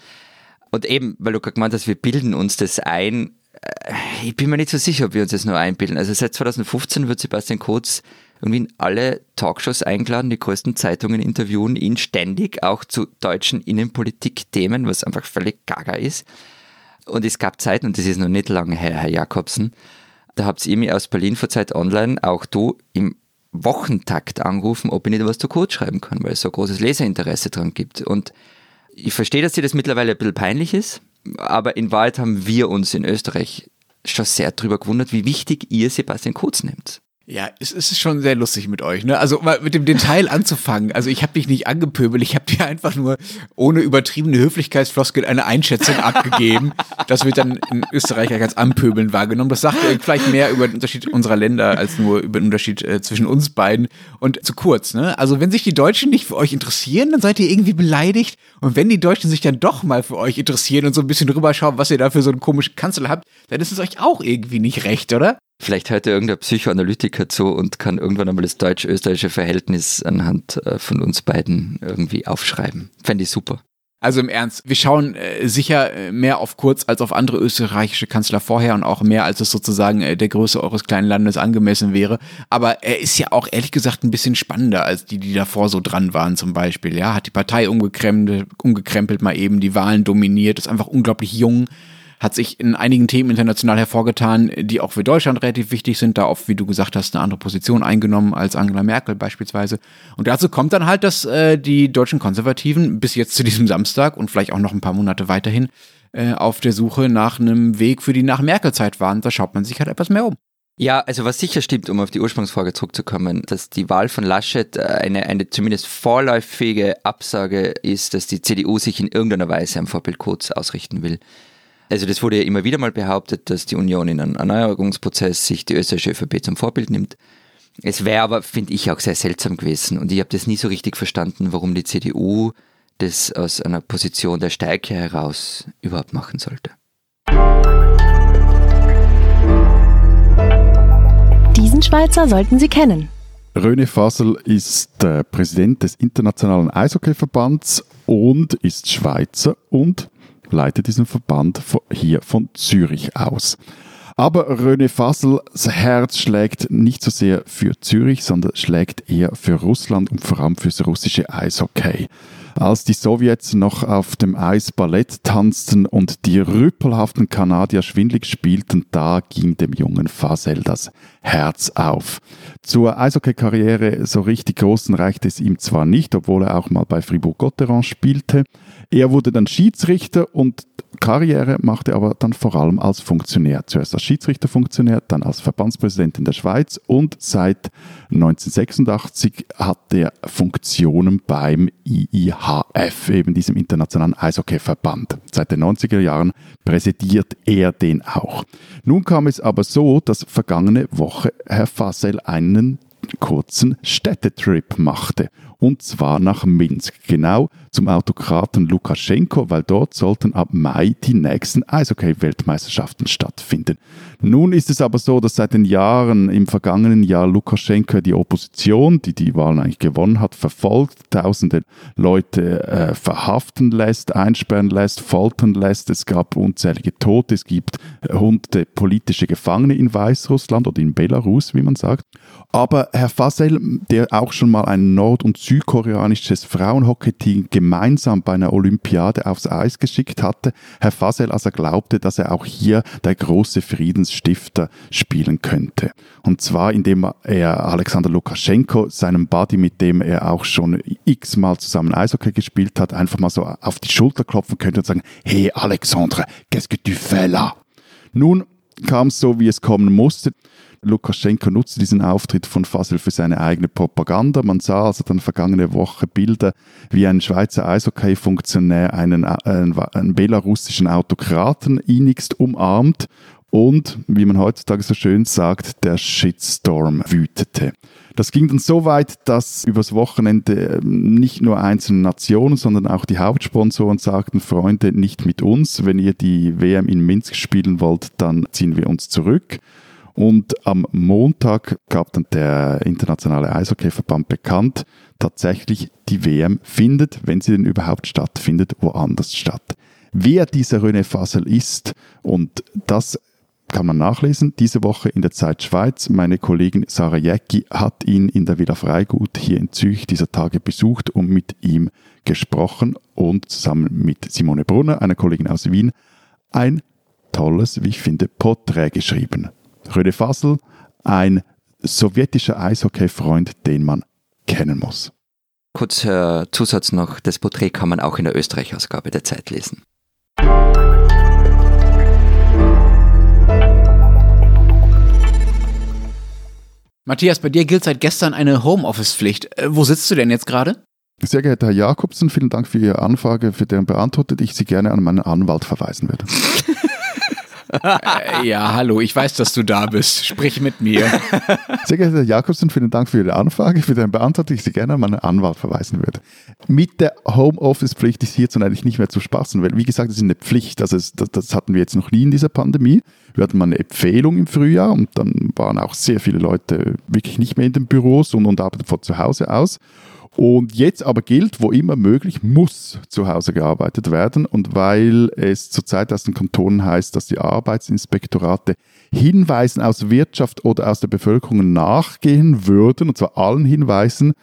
Und eben, weil du gerade gemeint hast, wir bilden uns das ein, äh, ich bin mir nicht so sicher, ob wir uns das nur einbilden. Also seit 2015 wird Sebastian Kurz irgendwie in alle Talkshows eingeladen, die größten Zeitungen interviewen ihn ständig, auch zu deutschen Innenpolitik-Themen, was einfach völlig gaga ist. Und es gab Zeiten, und das ist noch nicht lange her, Herr Jakobsen, da habt ihr mir aus Berlin vor Zeit online, auch du, im Wochentakt angerufen, ob ich nicht was zu Code schreiben kann, weil es so großes Leserinteresse dran gibt. Und ich verstehe, dass dir das mittlerweile ein bisschen peinlich ist, aber in Wahrheit haben wir uns in Österreich schon sehr darüber gewundert, wie wichtig ihr Sebastian Kurz nehmt. Ja, es ist schon sehr lustig mit euch, ne? Also mal mit dem Detail anzufangen. Also ich habe dich nicht angepöbelt, ich habe dir einfach nur ohne übertriebene Höflichkeitsfloskel eine Einschätzung abgegeben. Das wird dann in Österreich als Anpöbeln wahrgenommen. Das sagt vielleicht mehr über den Unterschied unserer Länder als nur über den Unterschied äh, zwischen uns beiden. Und zu kurz, ne? Also wenn sich die Deutschen nicht für euch interessieren, dann seid ihr irgendwie beleidigt. Und wenn die Deutschen sich dann doch mal für euch interessieren und so ein bisschen rüberschauen, was ihr da für so einen komischen Kanzler habt, dann ist es euch auch irgendwie nicht recht, oder? Vielleicht hört ja irgendein Psychoanalytiker zu und kann irgendwann einmal das deutsch-österreichische Verhältnis anhand äh, von uns beiden irgendwie aufschreiben. Fände ich super. Also im Ernst, wir schauen äh, sicher äh, mehr auf Kurz als auf andere österreichische Kanzler vorher und auch mehr, als es sozusagen der Größe eures kleinen Landes angemessen wäre. Aber er ist ja auch ehrlich gesagt ein bisschen spannender als die, die davor so dran waren zum Beispiel. Ja, hat die Partei umgekrempelt, umgekrempelt mal eben, die Wahlen dominiert, ist einfach unglaublich jung hat sich in einigen Themen international hervorgetan, die auch für Deutschland relativ wichtig sind, da oft, wie du gesagt hast, eine andere Position eingenommen als Angela Merkel beispielsweise. Und dazu kommt dann halt, dass äh, die deutschen Konservativen bis jetzt zu diesem Samstag und vielleicht auch noch ein paar Monate weiterhin äh, auf der Suche nach einem Weg für die Nach-Merkel-Zeit waren. Da schaut man sich halt etwas mehr um. Ja, also was sicher stimmt, um auf die Ursprungsfrage zurückzukommen, dass die Wahl von Laschet äh, eine, eine zumindest vorläufige Absage ist, dass die CDU sich in irgendeiner Weise am Vorbild Kurz ausrichten will. Also das wurde ja immer wieder mal behauptet, dass die Union in einem Erneuerungsprozess sich die österreichische ÖVP zum Vorbild nimmt. Es wäre aber, finde ich, auch sehr seltsam gewesen und ich habe das nie so richtig verstanden, warum die CDU das aus einer Position der Stärke heraus überhaupt machen sollte. Diesen Schweizer sollten Sie kennen. René Fasel ist äh, Präsident des Internationalen Eishockeyverbands und ist Schweizer und leitet diesen Verband hier von Zürich aus. Aber René Fassels Herz schlägt nicht so sehr für Zürich, sondern schlägt eher für Russland und vor allem fürs russische Eishockey. Als die Sowjets noch auf dem Eis Ballett tanzten und die rüppelhaften Kanadier schwindlig spielten, da ging dem jungen Fasel das Herz auf. Zur Eishockey-Karriere so richtig großen reichte es ihm zwar nicht, obwohl er auch mal bei Fribourg-Gotteron spielte. Er wurde dann Schiedsrichter und Karriere machte aber dann vor allem als Funktionär. Zuerst als Schiedsrichterfunktionär, dann als Verbandspräsident in der Schweiz und seit 1986 hat er Funktionen beim IIHF, eben diesem internationalen Eishockeyverband. Seit den 90er Jahren präsidiert er den auch. Nun kam es aber so, dass vergangene Woche Herr Fassel einen kurzen Städtetrip machte und zwar nach Minsk, genau zum Autokraten Lukaschenko, weil dort sollten ab Mai die nächsten Eishockey-Weltmeisterschaften stattfinden. Nun ist es aber so, dass seit den Jahren, im vergangenen Jahr Lukaschenko die Opposition, die die Wahlen eigentlich gewonnen hat, verfolgt, tausende Leute äh, verhaften lässt, einsperren lässt, foltern lässt. Es gab unzählige Tote, es gibt hunderte politische Gefangene in Weißrussland oder in Belarus, wie man sagt. Aber Herr Fasel, der auch schon mal ein Nord- und südkoreanisches Frauenhockey-Team gemeinsam bei einer Olympiade aufs Eis geschickt hatte, Herr Fasel also glaubte, dass er auch hier der große Friedensstifter spielen könnte. Und zwar indem er Alexander Lukaschenko, seinem Buddy, mit dem er auch schon x-mal zusammen Eishockey gespielt hat, einfach mal so auf die Schulter klopfen könnte und sagen, hey Alexandre, qu'est-ce que tu fais là? Nun kam es so, wie es kommen musste. Lukaschenko nutzte diesen Auftritt von Fasel für seine eigene Propaganda. Man sah also dann vergangene Woche Bilder, wie ein Schweizer Eishockey-Funktionär einen, einen, einen belarussischen Autokraten innigst umarmt und, wie man heutzutage so schön sagt, der Shitstorm wütete. Das ging dann so weit, dass übers Wochenende ähm, nicht nur einzelne Nationen, sondern auch die Hauptsponsoren sagten, Freunde, nicht mit uns. Wenn ihr die WM in Minsk spielen wollt, dann ziehen wir uns zurück. Und am Montag gab dann der Internationale Eishockeyverband bekannt, tatsächlich die WM findet, wenn sie denn überhaupt stattfindet, woanders statt. Wer dieser René Fassel ist und das kann man nachlesen. Diese Woche in der Zeit Schweiz. Meine Kollegin Sarah Jäcki hat ihn in der Villa Freigut hier in Zürich dieser Tage besucht und mit ihm gesprochen und zusammen mit Simone Brunner, einer Kollegin aus Wien, ein tolles, wie ich finde, Porträt geschrieben. Röde Fassel, ein sowjetischer Eishockey-Freund, den man kennen muss. Kurzer äh, Zusatz noch, das Porträt kann man auch in der Österreich-Ausgabe der Zeit lesen. Matthias, bei dir gilt seit gestern eine Homeoffice-Pflicht. Äh, wo sitzt du denn jetzt gerade? Sehr geehrter Herr Jakobsen, vielen Dank für Ihre Anfrage, für deren beantwortet ich Sie gerne an meinen Anwalt verweisen würde. Äh, ja, hallo, ich weiß, dass du da bist. Sprich mit mir. Sehr geehrter Herr Jakobsen, vielen Dank für Ihre Anfrage, für den Beantwortung, ich Sie gerne an meinen Anwalt verweisen würde. Mit der Homeoffice-Pflicht ist hierzu eigentlich nicht mehr zu spaßen, weil, wie gesagt, das ist eine Pflicht. Also das, das hatten wir jetzt noch nie in dieser Pandemie. Wir hatten mal eine Empfehlung im Frühjahr und dann waren auch sehr viele Leute wirklich nicht mehr in den Büros und, und arbeiteten von zu Hause aus. Und jetzt aber gilt, wo immer möglich, muss zu Hause gearbeitet werden. Und weil es zurzeit aus den Kantonen heißt, dass die Arbeitsinspektorate Hinweisen aus Wirtschaft oder aus der Bevölkerung nachgehen würden, und zwar allen Hinweisen,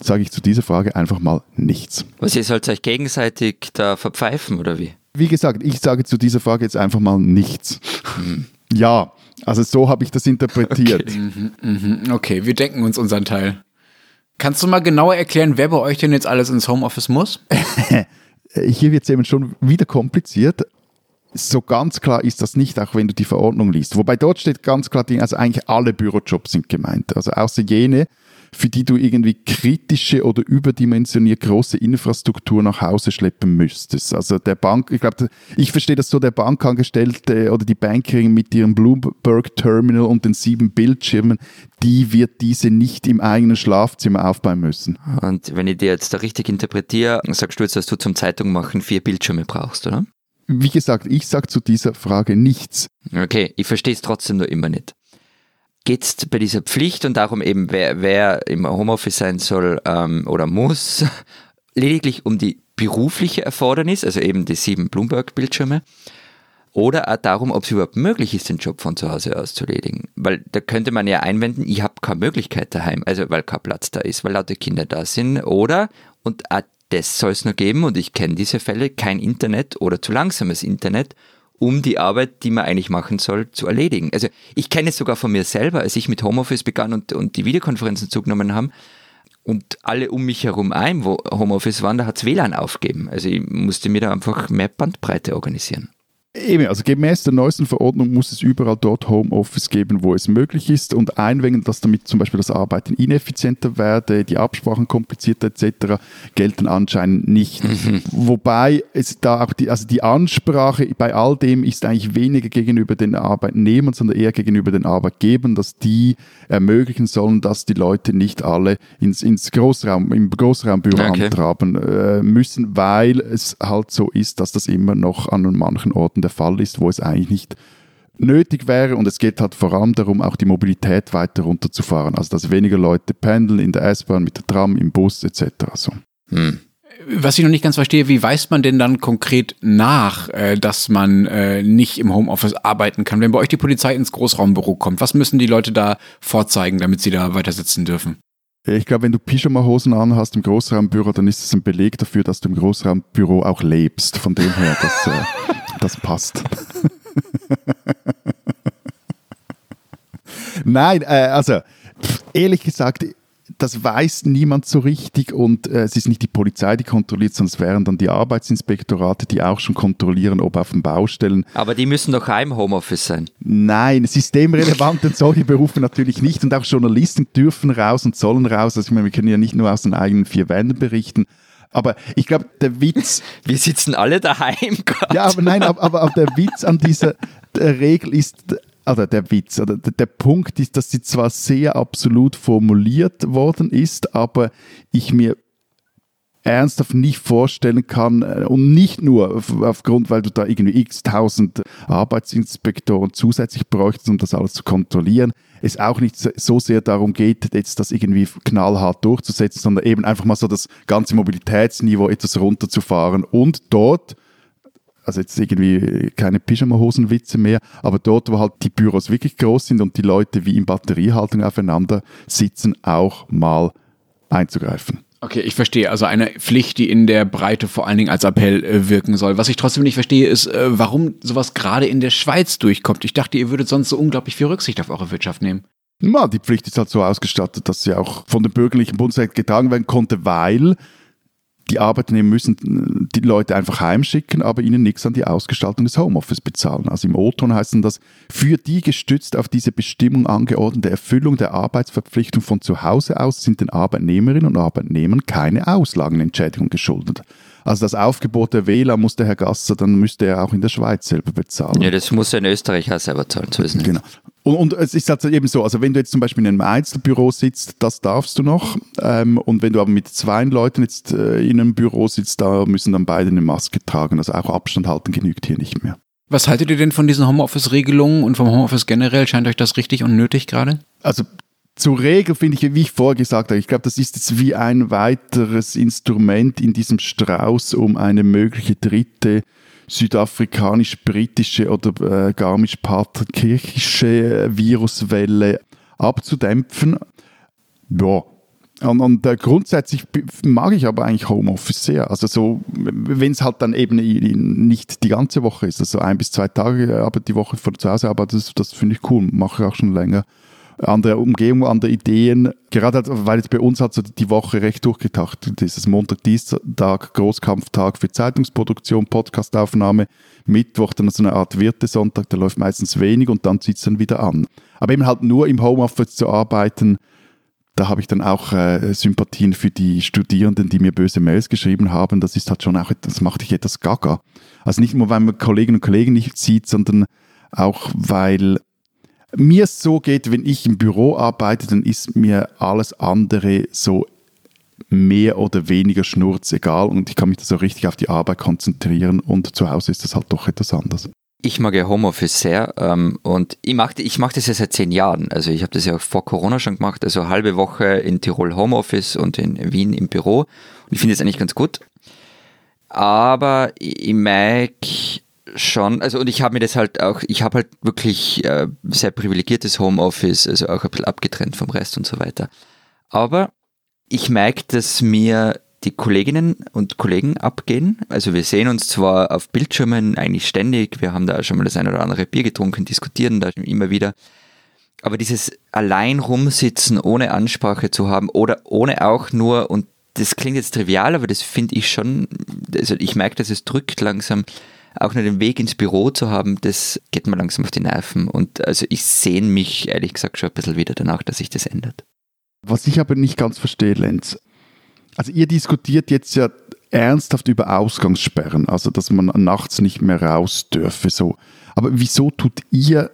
sage ich zu dieser Frage einfach mal nichts. Was ihr sollt euch gegenseitig da verpfeifen, oder wie? Wie gesagt, ich sage zu dieser Frage jetzt einfach mal nichts. Hm. Ja, also so habe ich das interpretiert. Okay. Mhm, mhm. Okay, wir denken uns unseren Teil. Kannst du mal genauer erklären, wer bei euch denn jetzt alles ins Homeoffice muss? Hier wird es eben schon wieder kompliziert. So ganz klar ist das nicht, auch wenn du die Verordnung liest. Wobei dort steht ganz klar, also eigentlich alle Bürojobs sind gemeint. Also außer jene, für die du irgendwie kritische oder überdimensioniert große Infrastruktur nach Hause schleppen müsstest. Also der Bank, ich glaube, ich verstehe das so, der Bankangestellte oder die Bankerin mit ihrem Bloomberg Terminal und den sieben Bildschirmen, die wird diese nicht im eigenen Schlafzimmer aufbauen müssen. Und wenn ich dir jetzt da richtig interpretiere, sagst du jetzt, dass du zum Zeitung machen vier Bildschirme brauchst, oder? Wie gesagt, ich sage zu dieser Frage nichts. Okay, ich verstehe es trotzdem nur immer nicht. Geht es bei dieser Pflicht und darum eben, wer, wer im Homeoffice sein soll ähm, oder muss, lediglich um die berufliche Erfordernis, also eben die sieben Bloomberg-Bildschirme, oder auch darum, ob es überhaupt möglich ist, den Job von zu Hause aus zu erledigen. Weil da könnte man ja einwenden, ich habe keine Möglichkeit daheim, also weil kein Platz da ist, weil lauter Kinder da sind, oder, und auch das soll es nur geben, und ich kenne diese Fälle, kein Internet oder zu langsames Internet, um die Arbeit, die man eigentlich machen soll, zu erledigen. Also ich kenne es sogar von mir selber, als ich mit Homeoffice begann und, und die Videokonferenzen zugenommen haben und alle um mich herum ein, wo Homeoffice waren, da hat es WLAN aufgegeben. Also ich musste mir da einfach mehr Bandbreite organisieren. Eben, also gemäß der neuesten Verordnung muss es überall dort Homeoffice geben, wo es möglich ist und einwenden, dass damit zum Beispiel das Arbeiten ineffizienter werde, die Absprachen komplizierter etc. gelten anscheinend nicht. Mhm. Wobei es da auch die, also die Ansprache bei all dem ist eigentlich weniger gegenüber den Arbeitnehmern, sondern eher gegenüber den Arbeitgebern, dass die ermöglichen sollen, dass die Leute nicht alle ins, ins Großraum, im Großraumbüro Okay. antraben äh, müssen, weil es halt so ist, dass das immer noch an manchen Orten der Fall ist, wo es eigentlich nicht nötig wäre und es geht halt vor allem darum, auch die Mobilität weiter runterzufahren, also dass weniger Leute pendeln in der S-Bahn, mit der Tram, im Bus etc. So. Hm. Was ich noch nicht ganz verstehe, wie weist man denn dann konkret nach, äh, dass man äh, nicht im Homeoffice arbeiten kann? Wenn bei euch die Polizei ins Großraumbüro kommt, was müssen die Leute da vorzeigen, damit sie da weiter sitzen dürfen? Ich glaube, wenn du Pyjama-Hosen anhast im Großraumbüro, dann ist es ein Beleg dafür, dass du im Großraumbüro auch lebst. Von dem her, das, äh, das passt. Nein, äh, also pff, ehrlich gesagt, das weiß niemand so richtig und äh, es ist nicht die Polizei, die kontrolliert, sondern es wären dann die Arbeitsinspektorate, die auch schon kontrollieren, ob auf den Baustellen Aber die müssen doch auch im Homeoffice sein. Nein, systemrelevant sind solche Berufe natürlich nicht und auch Journalisten dürfen raus und sollen raus. Also ich meine, wir können ja nicht nur aus den eigenen vier Wänden berichten. Aber ich glaube, der Witz, Wir sitzen alle daheim. Gott. ja, aber nein, aber, aber, aber der Witz an dieser Regel ist, oder der Witz, oder der, der Punkt ist, dass sie zwar sehr absolut formuliert worden ist, aber ich mir ernsthaft nicht vorstellen kann äh, und nicht nur auf- aufgrund, weil du da irgendwie x tausend Arbeitsinspektoren zusätzlich bräuchtest, um das alles zu kontrollieren, es auch nicht so sehr darum geht, jetzt das irgendwie knallhart durchzusetzen, sondern eben einfach mal so das ganze Mobilitätsniveau etwas runterzufahren. Und dort also jetzt irgendwie keine Pyjama-Hosen-Witze mehr, aber dort, wo halt die Büros wirklich groß sind und die Leute wie in Batteriehaltung aufeinander sitzen, auch mal einzugreifen. Okay, ich verstehe. Also eine Pflicht, die in der Breite vor allen Dingen als Appell äh, wirken soll. Was ich trotzdem nicht verstehe, ist, äh, warum sowas gerade in der Schweiz durchkommt. Ich dachte, ihr würdet sonst so unglaublich viel Rücksicht auf eure Wirtschaft nehmen. Na, die Pflicht ist halt so ausgestattet, dass sie auch von dem bürgerlichen Bundesrecht getragen werden konnte, weil die Arbeitnehmer müssen die Leute einfach heimschicken, aber ihnen nichts an die Ausgestaltung des Homeoffice bezahlen. Also im O-Ton heißt das, für die gestützt auf diese Bestimmung angeordnete Erfüllung der Arbeitsverpflichtung von zu Hause aus sind den Arbeitnehmerinnen und Arbeitnehmern keine Auslagenentschädigung geschuldet. Also das Aufgebot der WLAN muss der Herr Gasser, dann müsste er auch in der Schweiz selber bezahlen. Ja, das muss ja in Österreich auch selber zahlen, so ist es nicht. Genau. Und, und es ist halt eben so, also wenn du jetzt zum Beispiel in einem Einzelbüro sitzt, das darfst du noch. Ähm, und wenn du aber mit zwei Leuten jetzt äh, in einem Büro sitzt, da müssen dann beide eine Maske tragen. Also auch Abstand halten genügt hier nicht mehr. Was haltet ihr denn von diesen Homeoffice-Regelungen und vom Homeoffice generell? Scheint euch das richtig und nötig gerade? Also zur Regel finde ich, wie ich vorher gesagt habe, ich glaube, das ist jetzt wie ein weiteres Instrument in diesem Strauß, um eine mögliche dritte südafrikanisch-britische oder äh, garmisch-partenkirchische äh, Viruswelle abzudämpfen. Ja, Und, und äh, grundsätzlich mag ich aber eigentlich Homeoffice sehr. Also so, wenn es halt dann eben nicht die ganze Woche ist, also ein bis zwei Tage aber die Woche von zu Hause, aber das, das finde ich cool, mache ich auch schon länger. An der Umgebung, an der Ideen, gerade halt, weil jetzt bei uns hat so die Woche recht durchgedacht. Dieses Montag, Dienstag, Großkampftag für Zeitungsproduktion, Podcastaufnahme, Mittwoch dann so eine Art Wirtesonntag, da läuft meistens wenig und dann zieht es dann wieder an. Aber eben halt nur im Homeoffice zu arbeiten, da habe ich dann auch äh, Sympathien für die Studierenden, die mir böse Mails geschrieben haben. Das ist halt schon auch, das macht dich etwas gaga. Also nicht nur, weil man Kolleginnen und Kollegen nicht sieht, sondern auch, weil mir so geht, wenn ich im Büro arbeite, dann ist mir alles andere so mehr oder weniger schnurzegal und ich kann mich da so richtig auf die Arbeit konzentrieren und zu Hause ist das halt doch etwas anders. Ich mag ja Homeoffice sehr ähm, und ich mache ich mach das ja seit zehn Jahren. Also ich habe das ja vor Corona schon gemacht, also halbe Woche in Tirol Homeoffice und in Wien im Büro. Und ich finde es eigentlich ganz gut. Aber ich, mag schon, also und ich habe mir das halt auch, ich habe halt wirklich äh, sehr privilegiertes Homeoffice, also auch ein bisschen abgetrennt vom Rest und so weiter. Aber ich mag, dass mir die Kolleginnen und Kollegen abgehen. Also wir sehen uns zwar auf Bildschirmen eigentlich ständig, wir haben da schon mal das eine oder andere Bier getrunken, diskutieren da immer wieder. Aber dieses allein rumsitzen, ohne Ansprache zu haben oder ohne auch nur, und das klingt jetzt trivial, aber das finde ich schon, also ich merke, dass es drückt langsam, auch nur den Weg ins Büro zu haben, das geht mir langsam auf die Nerven. Und also ich sehne mich ehrlich gesagt schon ein bisschen wieder danach, dass sich das ändert. Was ich aber nicht ganz verstehe, Lenz, also ihr diskutiert jetzt ja ernsthaft über Ausgangssperren, also dass man nachts nicht mehr raus dürfe. So. Aber wieso tut ihr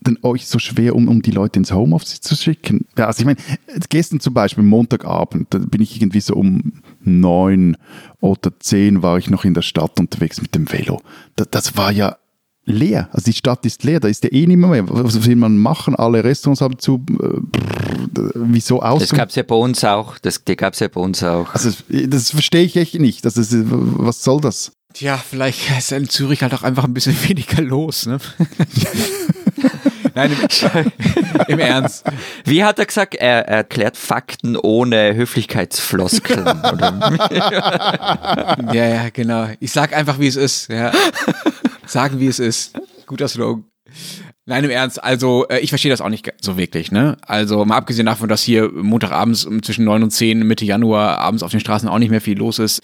denn euch so schwer, um, um die Leute ins Homeoffice zu schicken? Ja, also ich meine, gestern zum Beispiel, Montagabend, da bin ich irgendwie so um neun oder zehn war ich noch in der Stadt unterwegs mit dem Velo. Das, das war ja leer. Also die Stadt ist leer, da ist ja eh nicht mehr. Was will man machen? Alle Restaurants haben zu. Äh, wieso aus? Das gab es ja bei uns auch. Das, die gab es ja bei uns auch. Also das verstehe ich echt nicht. Das ist, was soll das? Tja, vielleicht ist in Zürich halt auch einfach ein bisschen weniger los. Ne? Nein, im, im, Ernst. Wie hat er gesagt? Er, er erklärt Fakten ohne Höflichkeitsfloskeln. ja, ja, genau. Ich sag einfach, wie es ist. Ja. Sagen, wie es ist. Guter Slogan. Nein, im Ernst, also äh, ich verstehe das auch nicht so wirklich, ne? Also mal abgesehen davon, dass hier Montagabends zwischen 9 und 10 Mitte Januar abends auf den Straßen auch nicht mehr viel los ist,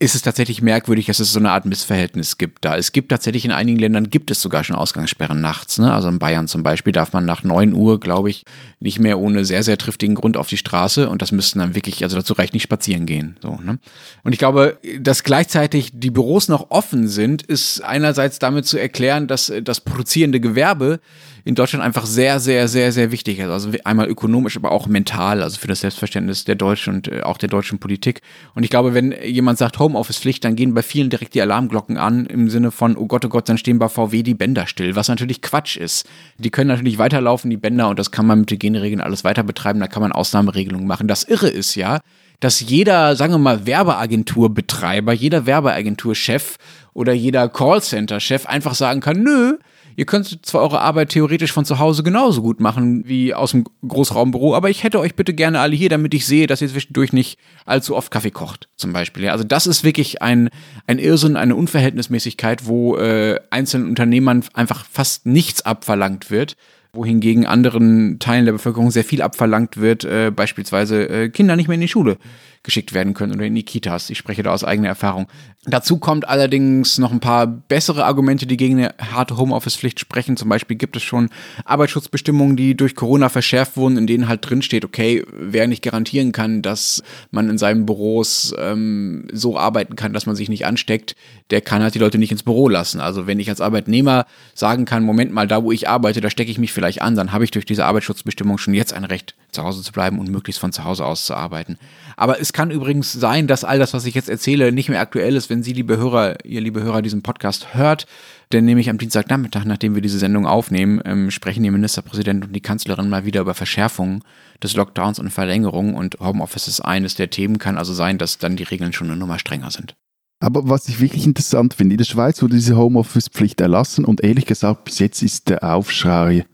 ist es tatsächlich merkwürdig, dass es so eine Art Missverhältnis gibt da. Es gibt tatsächlich in einigen Ländern gibt es sogar schon Ausgangssperren nachts, ne? Also in Bayern zum Beispiel darf man nach 9 Uhr, glaube ich, nicht mehr ohne sehr, sehr triftigen Grund auf die Straße und das müssten dann wirklich, also dazu reicht nicht spazieren gehen, so, ne? Und ich glaube, dass gleichzeitig die Büros noch offen sind, ist einerseits damit zu erklären, dass das produzierende Gewerbe in Deutschland einfach sehr, sehr, sehr, sehr wichtig ist. Also einmal ökonomisch, aber auch mental, also für das Selbstverständnis der deutschen und äh, auch der deutschen Politik. Und ich glaube, wenn jemand sagt Homeoffice-Pflicht, dann gehen bei vielen direkt die Alarmglocken an im Sinne von, oh Gott, oh Gott, dann stehen bei VW die Bänder still, was natürlich Quatsch ist. Die können natürlich weiterlaufen, die Bänder, und das kann man mit Hygieneregeln alles weiter betreiben, da kann man Ausnahmeregelungen machen. Das Irre ist ja, dass jeder, sagen wir mal, Werbeagenturbetreiber, jeder Werbeagenturchef oder jeder Callcenter-Chef einfach sagen kann, nö, Ihr könnt zwar eure Arbeit theoretisch von zu Hause genauso gut machen wie aus dem Großraumbüro, aber ich hätte euch bitte gerne alle hier, damit ich sehe, dass ihr zwischendurch nicht allzu oft Kaffee kocht, zum Beispiel. Also das ist wirklich ein, ein Irrsinn, eine Unverhältnismäßigkeit, wo äh, einzelnen Unternehmern einfach fast nichts abverlangt wird wohingegen anderen Teilen der Bevölkerung sehr viel abverlangt wird, äh, beispielsweise äh, Kinder nicht mehr in die Schule geschickt werden können oder in die Kitas. Ich spreche da aus eigener Erfahrung. Dazu kommt allerdings noch ein paar bessere Argumente, die gegen eine harte Homeoffice-Pflicht sprechen. Zum Beispiel gibt es schon Arbeitsschutzbestimmungen, die durch Corona verschärft wurden, in denen halt drin steht, okay, wer nicht garantieren kann, dass man in seinen Büros ähm, so arbeiten kann, dass man sich nicht ansteckt, der kann halt die Leute nicht ins Büro lassen. Also wenn ich als Arbeitnehmer sagen kann, Moment mal, da wo ich arbeite, da stecke ich mich vielleicht an, dann habe ich durch diese Arbeitsschutzbestimmung schon jetzt ein Recht, zu Hause zu bleiben und möglichst von zu Hause aus zu arbeiten. Aber es kann übrigens sein, dass all das, was ich jetzt erzähle, nicht mehr aktuell ist, wenn Sie, liebe Hörer, ihr liebe Hörer, diesen Podcast hört. Denn nämlich am Dienstagnachmittag, nachdem wir diese Sendung aufnehmen, ähm, sprechen die Ministerpräsident und die Kanzlerin mal wieder über Verschärfungen des Lockdowns und Verlängerung. Und Homeoffice ist eines der Themen, kann also sein, dass dann die Regeln schon eine Nummer strenger sind. Aber was ich wirklich interessant finde, in der Schweiz wurde diese Homeoffice-Pflicht erlassen und ehrlich gesagt, bis jetzt ist der Aufschrei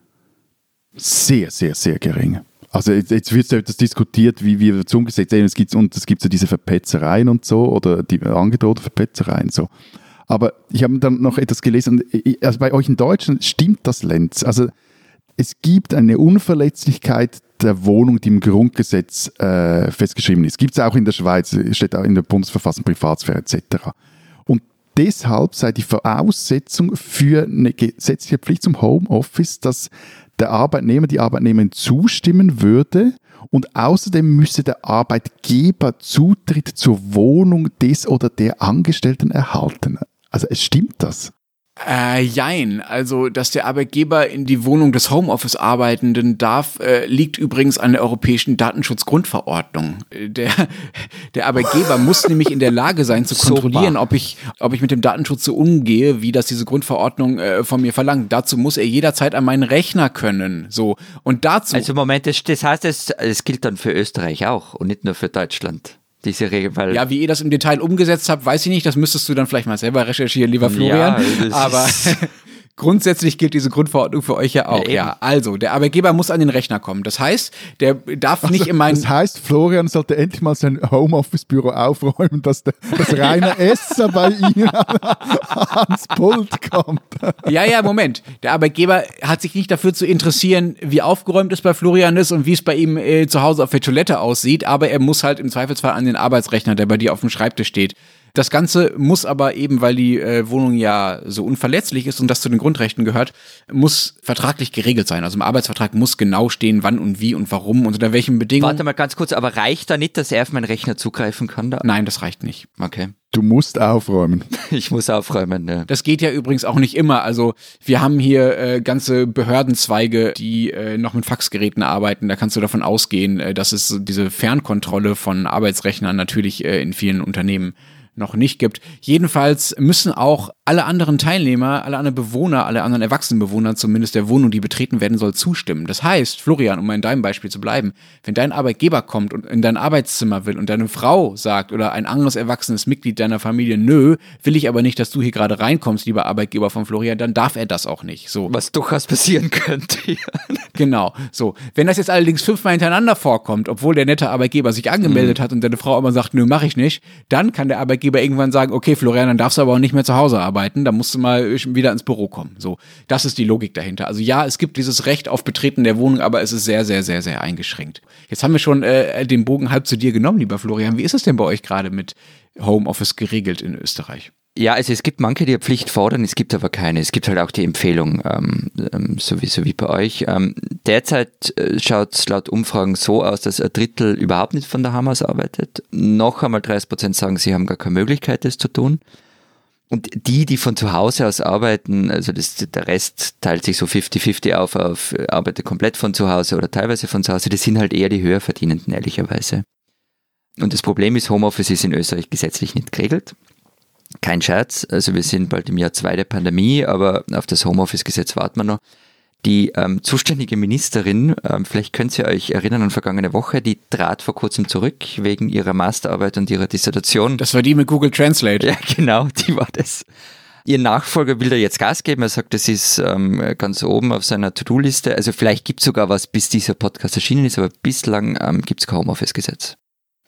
sehr, sehr, sehr gering. Also jetzt, jetzt wird etwas diskutiert, wie, wird es umgesetzt. Es gibt, und es gibt so diese Verpetzereien und so oder die angedrohten Verpetzereien so. Aber ich habe dann noch etwas gelesen, also bei euch in Deutschland stimmt das, Lenz. Also es gibt eine Unverletzlichkeit der Wohnung, die im Grundgesetz äh, festgeschrieben ist. Gibt es auch in der Schweiz, steht auch in der Bundesverfassung Privatsphäre etc. Und deshalb sei die Voraussetzung für eine gesetzliche Pflicht zum Homeoffice, dass der Arbeitnehmer, die Arbeitnehmerin zustimmen würde und außerdem müsse der Arbeitgeber Zutritt zur Wohnung des oder der Angestellten erhalten. Also es stimmt das. Äh, jein. Also, dass der Arbeitgeber in die Wohnung des Homeoffice-Arbeitenden darf, äh, liegt übrigens an der Europäischen Datenschutzgrundverordnung. Der, der Arbeitgeber muss nämlich in der Lage sein, zu kontrollieren, ob ich, ob ich mit dem Datenschutz so umgehe, wie das diese Grundverordnung äh, von mir verlangt. Dazu muss er jederzeit an meinen Rechner können. So. Und dazu. Also, Moment, das, das heißt, es, es gilt dann für Österreich auch und nicht nur für Deutschland diese Regel. Weil ja, wie ihr das im Detail umgesetzt habt, weiß ich nicht. Das müsstest du dann vielleicht mal selber recherchieren, lieber Florian. Ja, Aber Grundsätzlich gilt diese Grundverordnung für euch ja auch. Ja, ja, also der Arbeitgeber muss an den Rechner kommen. Das heißt, der darf also, nicht in meinen. Das heißt, Florian sollte endlich mal sein Homeoffice-Büro aufräumen, dass der, das reine Esser bei ihm ans Pult kommt. ja, ja, Moment. Der Arbeitgeber hat sich nicht dafür zu interessieren, wie aufgeräumt es bei Florian ist und wie es bei ihm äh, zu Hause auf der Toilette aussieht, aber er muss halt im Zweifelsfall an den Arbeitsrechner, der bei dir auf dem Schreibtisch steht. Das Ganze muss aber eben, weil die äh, Wohnung ja so unverletzlich ist und das zu den Grundrechten gehört, muss vertraglich geregelt sein. Also im Arbeitsvertrag muss genau stehen, wann und wie und warum und unter welchen Bedingungen. Warte mal ganz kurz, aber reicht da nicht, dass er auf meinen Rechner zugreifen kann? Da? Nein, das reicht nicht. Okay. Du musst aufräumen. Ich muss aufräumen, ja. Das geht ja übrigens auch nicht immer. Also wir haben hier äh, ganze Behördenzweige, die äh, noch mit Faxgeräten arbeiten. Da kannst du davon ausgehen, äh, dass es diese Fernkontrolle von Arbeitsrechnern natürlich äh, in vielen Unternehmen noch nicht gibt. Jedenfalls müssen auch alle anderen Teilnehmer, alle anderen Bewohner, alle anderen Erwachsenenbewohner zumindest der Wohnung, die betreten werden soll, zustimmen. Das heißt, Florian, um in deinem Beispiel zu bleiben, wenn dein Arbeitgeber kommt und in dein Arbeitszimmer will und deine Frau sagt oder ein anderes erwachsenes Mitglied deiner Familie, nö, will ich aber nicht, dass du hier gerade reinkommst, lieber Arbeitgeber von Florian, dann darf er das auch nicht. So. Was durchaus passieren könnte. genau. So. Wenn das jetzt allerdings fünfmal hintereinander vorkommt, obwohl der nette Arbeitgeber sich angemeldet mhm. hat und deine Frau aber sagt, nö, mach ich nicht, dann kann der Arbeitgeber Arbeitgeber irgendwann sagen, okay, Florian, dann darfst du aber auch nicht mehr zu Hause arbeiten, dann musst du mal wieder ins Büro kommen. So, das ist die Logik dahinter. Also ja, es gibt dieses Recht auf Betreten der Wohnung, aber es ist sehr, sehr, sehr, sehr eingeschränkt. Jetzt haben wir schon äh, den Bogen halb zu dir genommen, lieber Florian. Wie ist es denn bei euch gerade mit Homeoffice geregelt in Österreich? Ja, also es gibt manche, die eine Pflicht fordern, es gibt aber keine. Es gibt halt auch die Empfehlung, ähm, ähm sowieso wie bei euch. Ähm, derzeit äh, schaut es laut Umfragen so aus, dass ein Drittel überhaupt nicht von daheim aus arbeitet. Noch einmal 30 Prozent sagen, sie haben gar keine Möglichkeit, das zu tun. Und die, die von zu Hause aus arbeiten, also das, der Rest teilt sich so 50-50 auf, auf arbeitet komplett von zu Hause oder teilweise von zu Hause, das sind halt eher die Höherverdienenden, ehrlicherweise. Und das Problem ist, Homeoffice ist in Österreich gesetzlich nicht geregelt kein Scherz, also wir sind bald im Jahr zwei der Pandemie, aber auf das Homeoffice-Gesetz warten wir noch. Die ähm, zuständige Ministerin, ähm, vielleicht könnt ihr euch erinnern an vergangene Woche, die trat vor kurzem zurück wegen ihrer Masterarbeit und ihrer Dissertation. Das war die mit Google Translate. Ja, genau, die war das. Ihr Nachfolger will da jetzt Gas geben. Er sagt, das ist ähm, ganz oben auf seiner To-Do-Liste. Also vielleicht gibt es sogar was, bis dieser Podcast erschienen ist, aber bislang ähm, gibt es kein Homeoffice-Gesetz.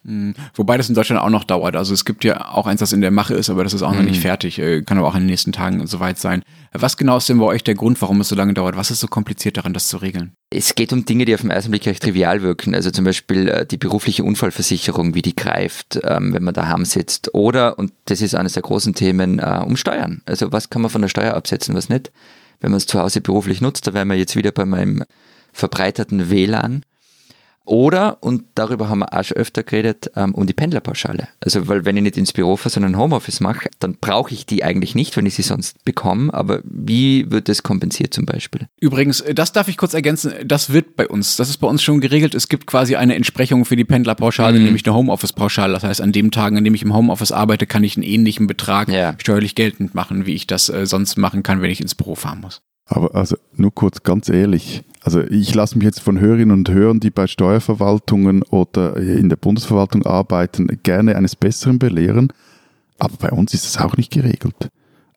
Mhm. Wobei das in Deutschland auch noch dauert. Also es gibt ja auch eins, das in der Mache ist, aber das ist auch mhm. noch nicht mhm. fertig. Äh, kann aber auch in den nächsten Tagen soweit sein. Was genau ist denn bei euch der Grund, warum es so lange dauert? Was ist so kompliziert daran, das zu regeln? Es geht um Dinge, die auf den ersten Blick recht trivial wirken. Also zum Beispiel äh, die berufliche Unfallversicherung, wie die greift, ähm, wenn man daheim sitzt. Oder, und das ist eines der großen Themen, äh, um Steuern. Also was kann man von der Steuer absetzen, was nicht? Wenn man es zu Hause beruflich nutzt, da wären wir jetzt wieder bei meinem verbreiterten WLAN. Oder, und darüber haben wir auch schon öfter geredet, ähm, um die Pendlerpauschale. Also, weil wenn ich nicht ins Büro fahre, sondern Homeoffice mache, dann brauche ich die eigentlich nicht, wenn ich sie sonst bekomme. Aber wie wird das kompensiert zum Beispiel? Übrigens, äh, das darf ich kurz ergänzen, das wird bei uns, das ist bei uns schon geregelt. Es gibt quasi eine Entsprechung für die Pendlerpauschale, mhm. nämlich eine Homeoffice-Pauschale. Das heißt, an dem Tagen, an dem ich im Homeoffice arbeite, kann ich einen ähnlichen Betrag ja. steuerlich geltend machen, wie ich das äh, sonst machen kann, wenn ich ins Büro fahren muss. Aber also nur kurz ganz ehrlich, also ich lasse mich jetzt von Hörerinnen und Hörern, die bei Steuerverwaltungen oder in der Bundesverwaltung arbeiten, gerne eines Besseren belehren. Aber bei uns ist es auch nicht geregelt.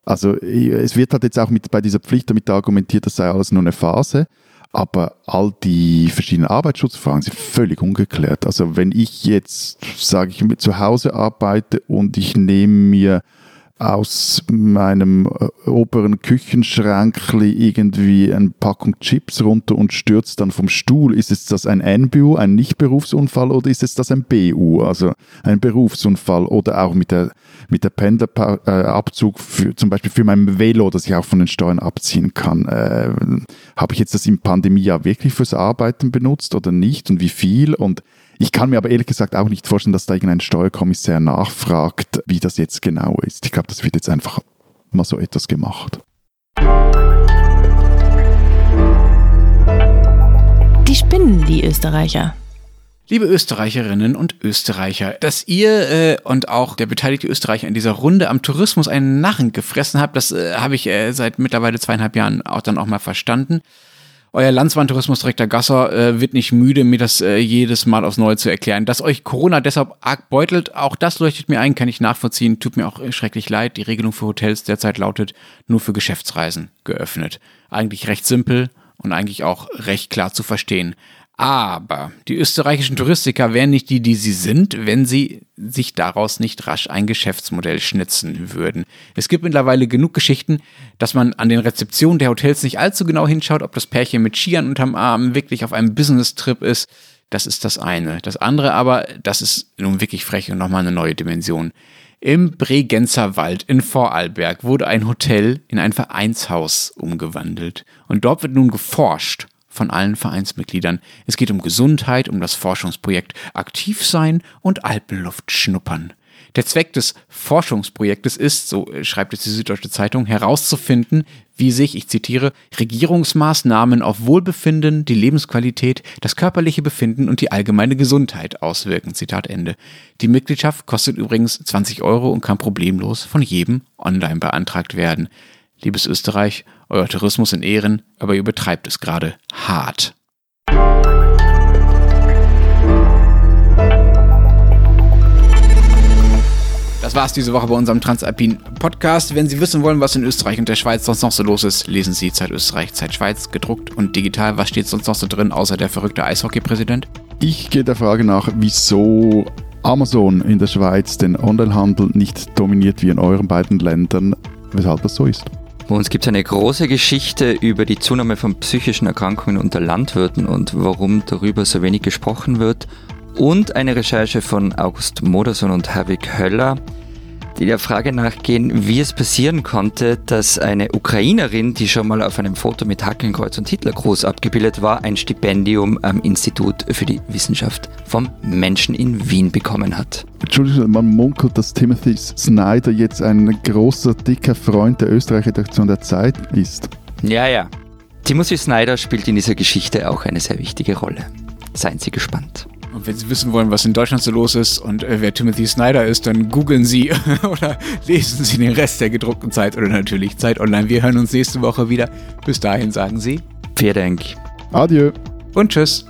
Also es wird halt jetzt auch mit, bei dieser Pflicht damit argumentiert, das sei alles nur eine Phase. aber all die verschiedenen Arbeitsschutzfragen sind völlig ungeklärt. Also wenn ich jetzt, sage ich, zu Hause arbeite und ich nehme mir aus meinem äh, oberen Küchenschrankli irgendwie eine Packung Chips runter und stürzt dann vom Stuhl. Ist es das ein NBU, ein Nicht-Berufsunfall oder ist es das ein BU, also ein Berufsunfall oder auch mit der, mit der Pendlerabzug für, zum Beispiel für mein Velo, das ich auch von den Steuern abziehen kann. Äh, Habe ich jetzt das im Pandemiejahr wirklich fürs Arbeiten benutzt oder nicht und wie viel und ich kann mir aber ehrlich gesagt auch nicht vorstellen, dass da irgendein Steuerkommissär nachfragt, wie das jetzt genau ist. Ich glaube, das wird jetzt einfach mal so etwas gemacht. Die spinnen, die Österreicher. Liebe Österreicherinnen und Österreicher, dass ihr äh, und auch der beteiligte Österreicher in dieser Runde am Tourismus einen Narren gefressen habt, das äh, habe ich äh, seit mittlerweile zweieinhalb Jahren auch dann auch mal verstanden. Euer Landsmann-Tourismusdirektor Gasser äh, wird nicht müde, mir das äh, jedes Mal aufs Neue zu erklären. Dass euch Corona deshalb arg beutelt, auch das leuchtet mir ein, kann ich nachvollziehen. Tut mir auch schrecklich leid. Die Regelung für Hotels derzeit lautet nur für Geschäftsreisen geöffnet. Eigentlich recht simpel und eigentlich auch recht klar zu verstehen. Aber die österreichischen Touristiker wären nicht die, die sie sind, wenn sie sich daraus nicht rasch ein Geschäftsmodell schnitzen würden. Es gibt mittlerweile genug Geschichten, dass man an den Rezeptionen der Hotels nicht allzu genau hinschaut, ob das Pärchen mit Skiern unterm Arm wirklich auf einem Business-Trip ist. Das ist das eine. Das andere aber, das ist nun wirklich frech und nochmal eine neue Dimension. Im Bregenzer Wald in Vorarlberg wurde ein Hotel in ein Vereinshaus umgewandelt. Und dort wird nun geforscht von allen Vereinsmitgliedern. Es geht um Gesundheit, um das Forschungsprojekt Aktiv sein und Alpenluft schnuppern. Der Zweck des Forschungsprojektes ist, so schreibt es die Süddeutsche Zeitung, herauszufinden, wie sich, ich zitiere, Regierungsmaßnahmen auf Wohlbefinden, die Lebensqualität, das körperliche Befinden und die allgemeine Gesundheit auswirken. Zitat Ende. Die Mitgliedschaft kostet übrigens 20 Euro und kann problemlos von jedem online beantragt werden. Liebes Österreich, euer Tourismus in Ehren, aber ihr betreibt es gerade hart. Das war's diese Woche bei unserem Transalpin Podcast. Wenn Sie wissen wollen, was in Österreich und der Schweiz sonst noch so los ist, lesen Sie Zeit Österreich, Zeit Schweiz, gedruckt und digital. Was steht sonst noch so drin, außer der verrückte Eishockey-Präsident? Ich gehe der Frage nach, wieso Amazon in der Schweiz den Onlinehandel nicht dominiert wie in euren beiden Ländern, weshalb das so ist. Bei uns gibt es eine große Geschichte über die Zunahme von psychischen Erkrankungen unter Landwirten und warum darüber so wenig gesprochen wird. Und eine Recherche von August Modersohn und Herwig Höller, die der Frage nachgehen, wie es passieren konnte, dass eine Ukrainerin, die schon mal auf einem Foto mit Hackenkreuz und Hitlergruß abgebildet war, ein Stipendium am Institut für die Wissenschaft vom Menschen in Wien bekommen hat. Entschuldigung, man munkelt, dass Timothy Snyder jetzt ein großer, dicker Freund der Österreich-Redaktion der Zeit ist. Ja, ja. Timothy Snyder spielt in dieser Geschichte auch eine sehr wichtige Rolle. Seien Sie gespannt. Und wenn Sie wissen wollen, was in Deutschland so los ist und äh, wer Timothy Snyder ist, dann googeln Sie oder lesen Sie den Rest der gedruckten Zeit oder natürlich Zeit Online. Wir hören uns nächste Woche wieder. Bis dahin sagen Sie Vielen Dank. Adieu. Und Tschüss.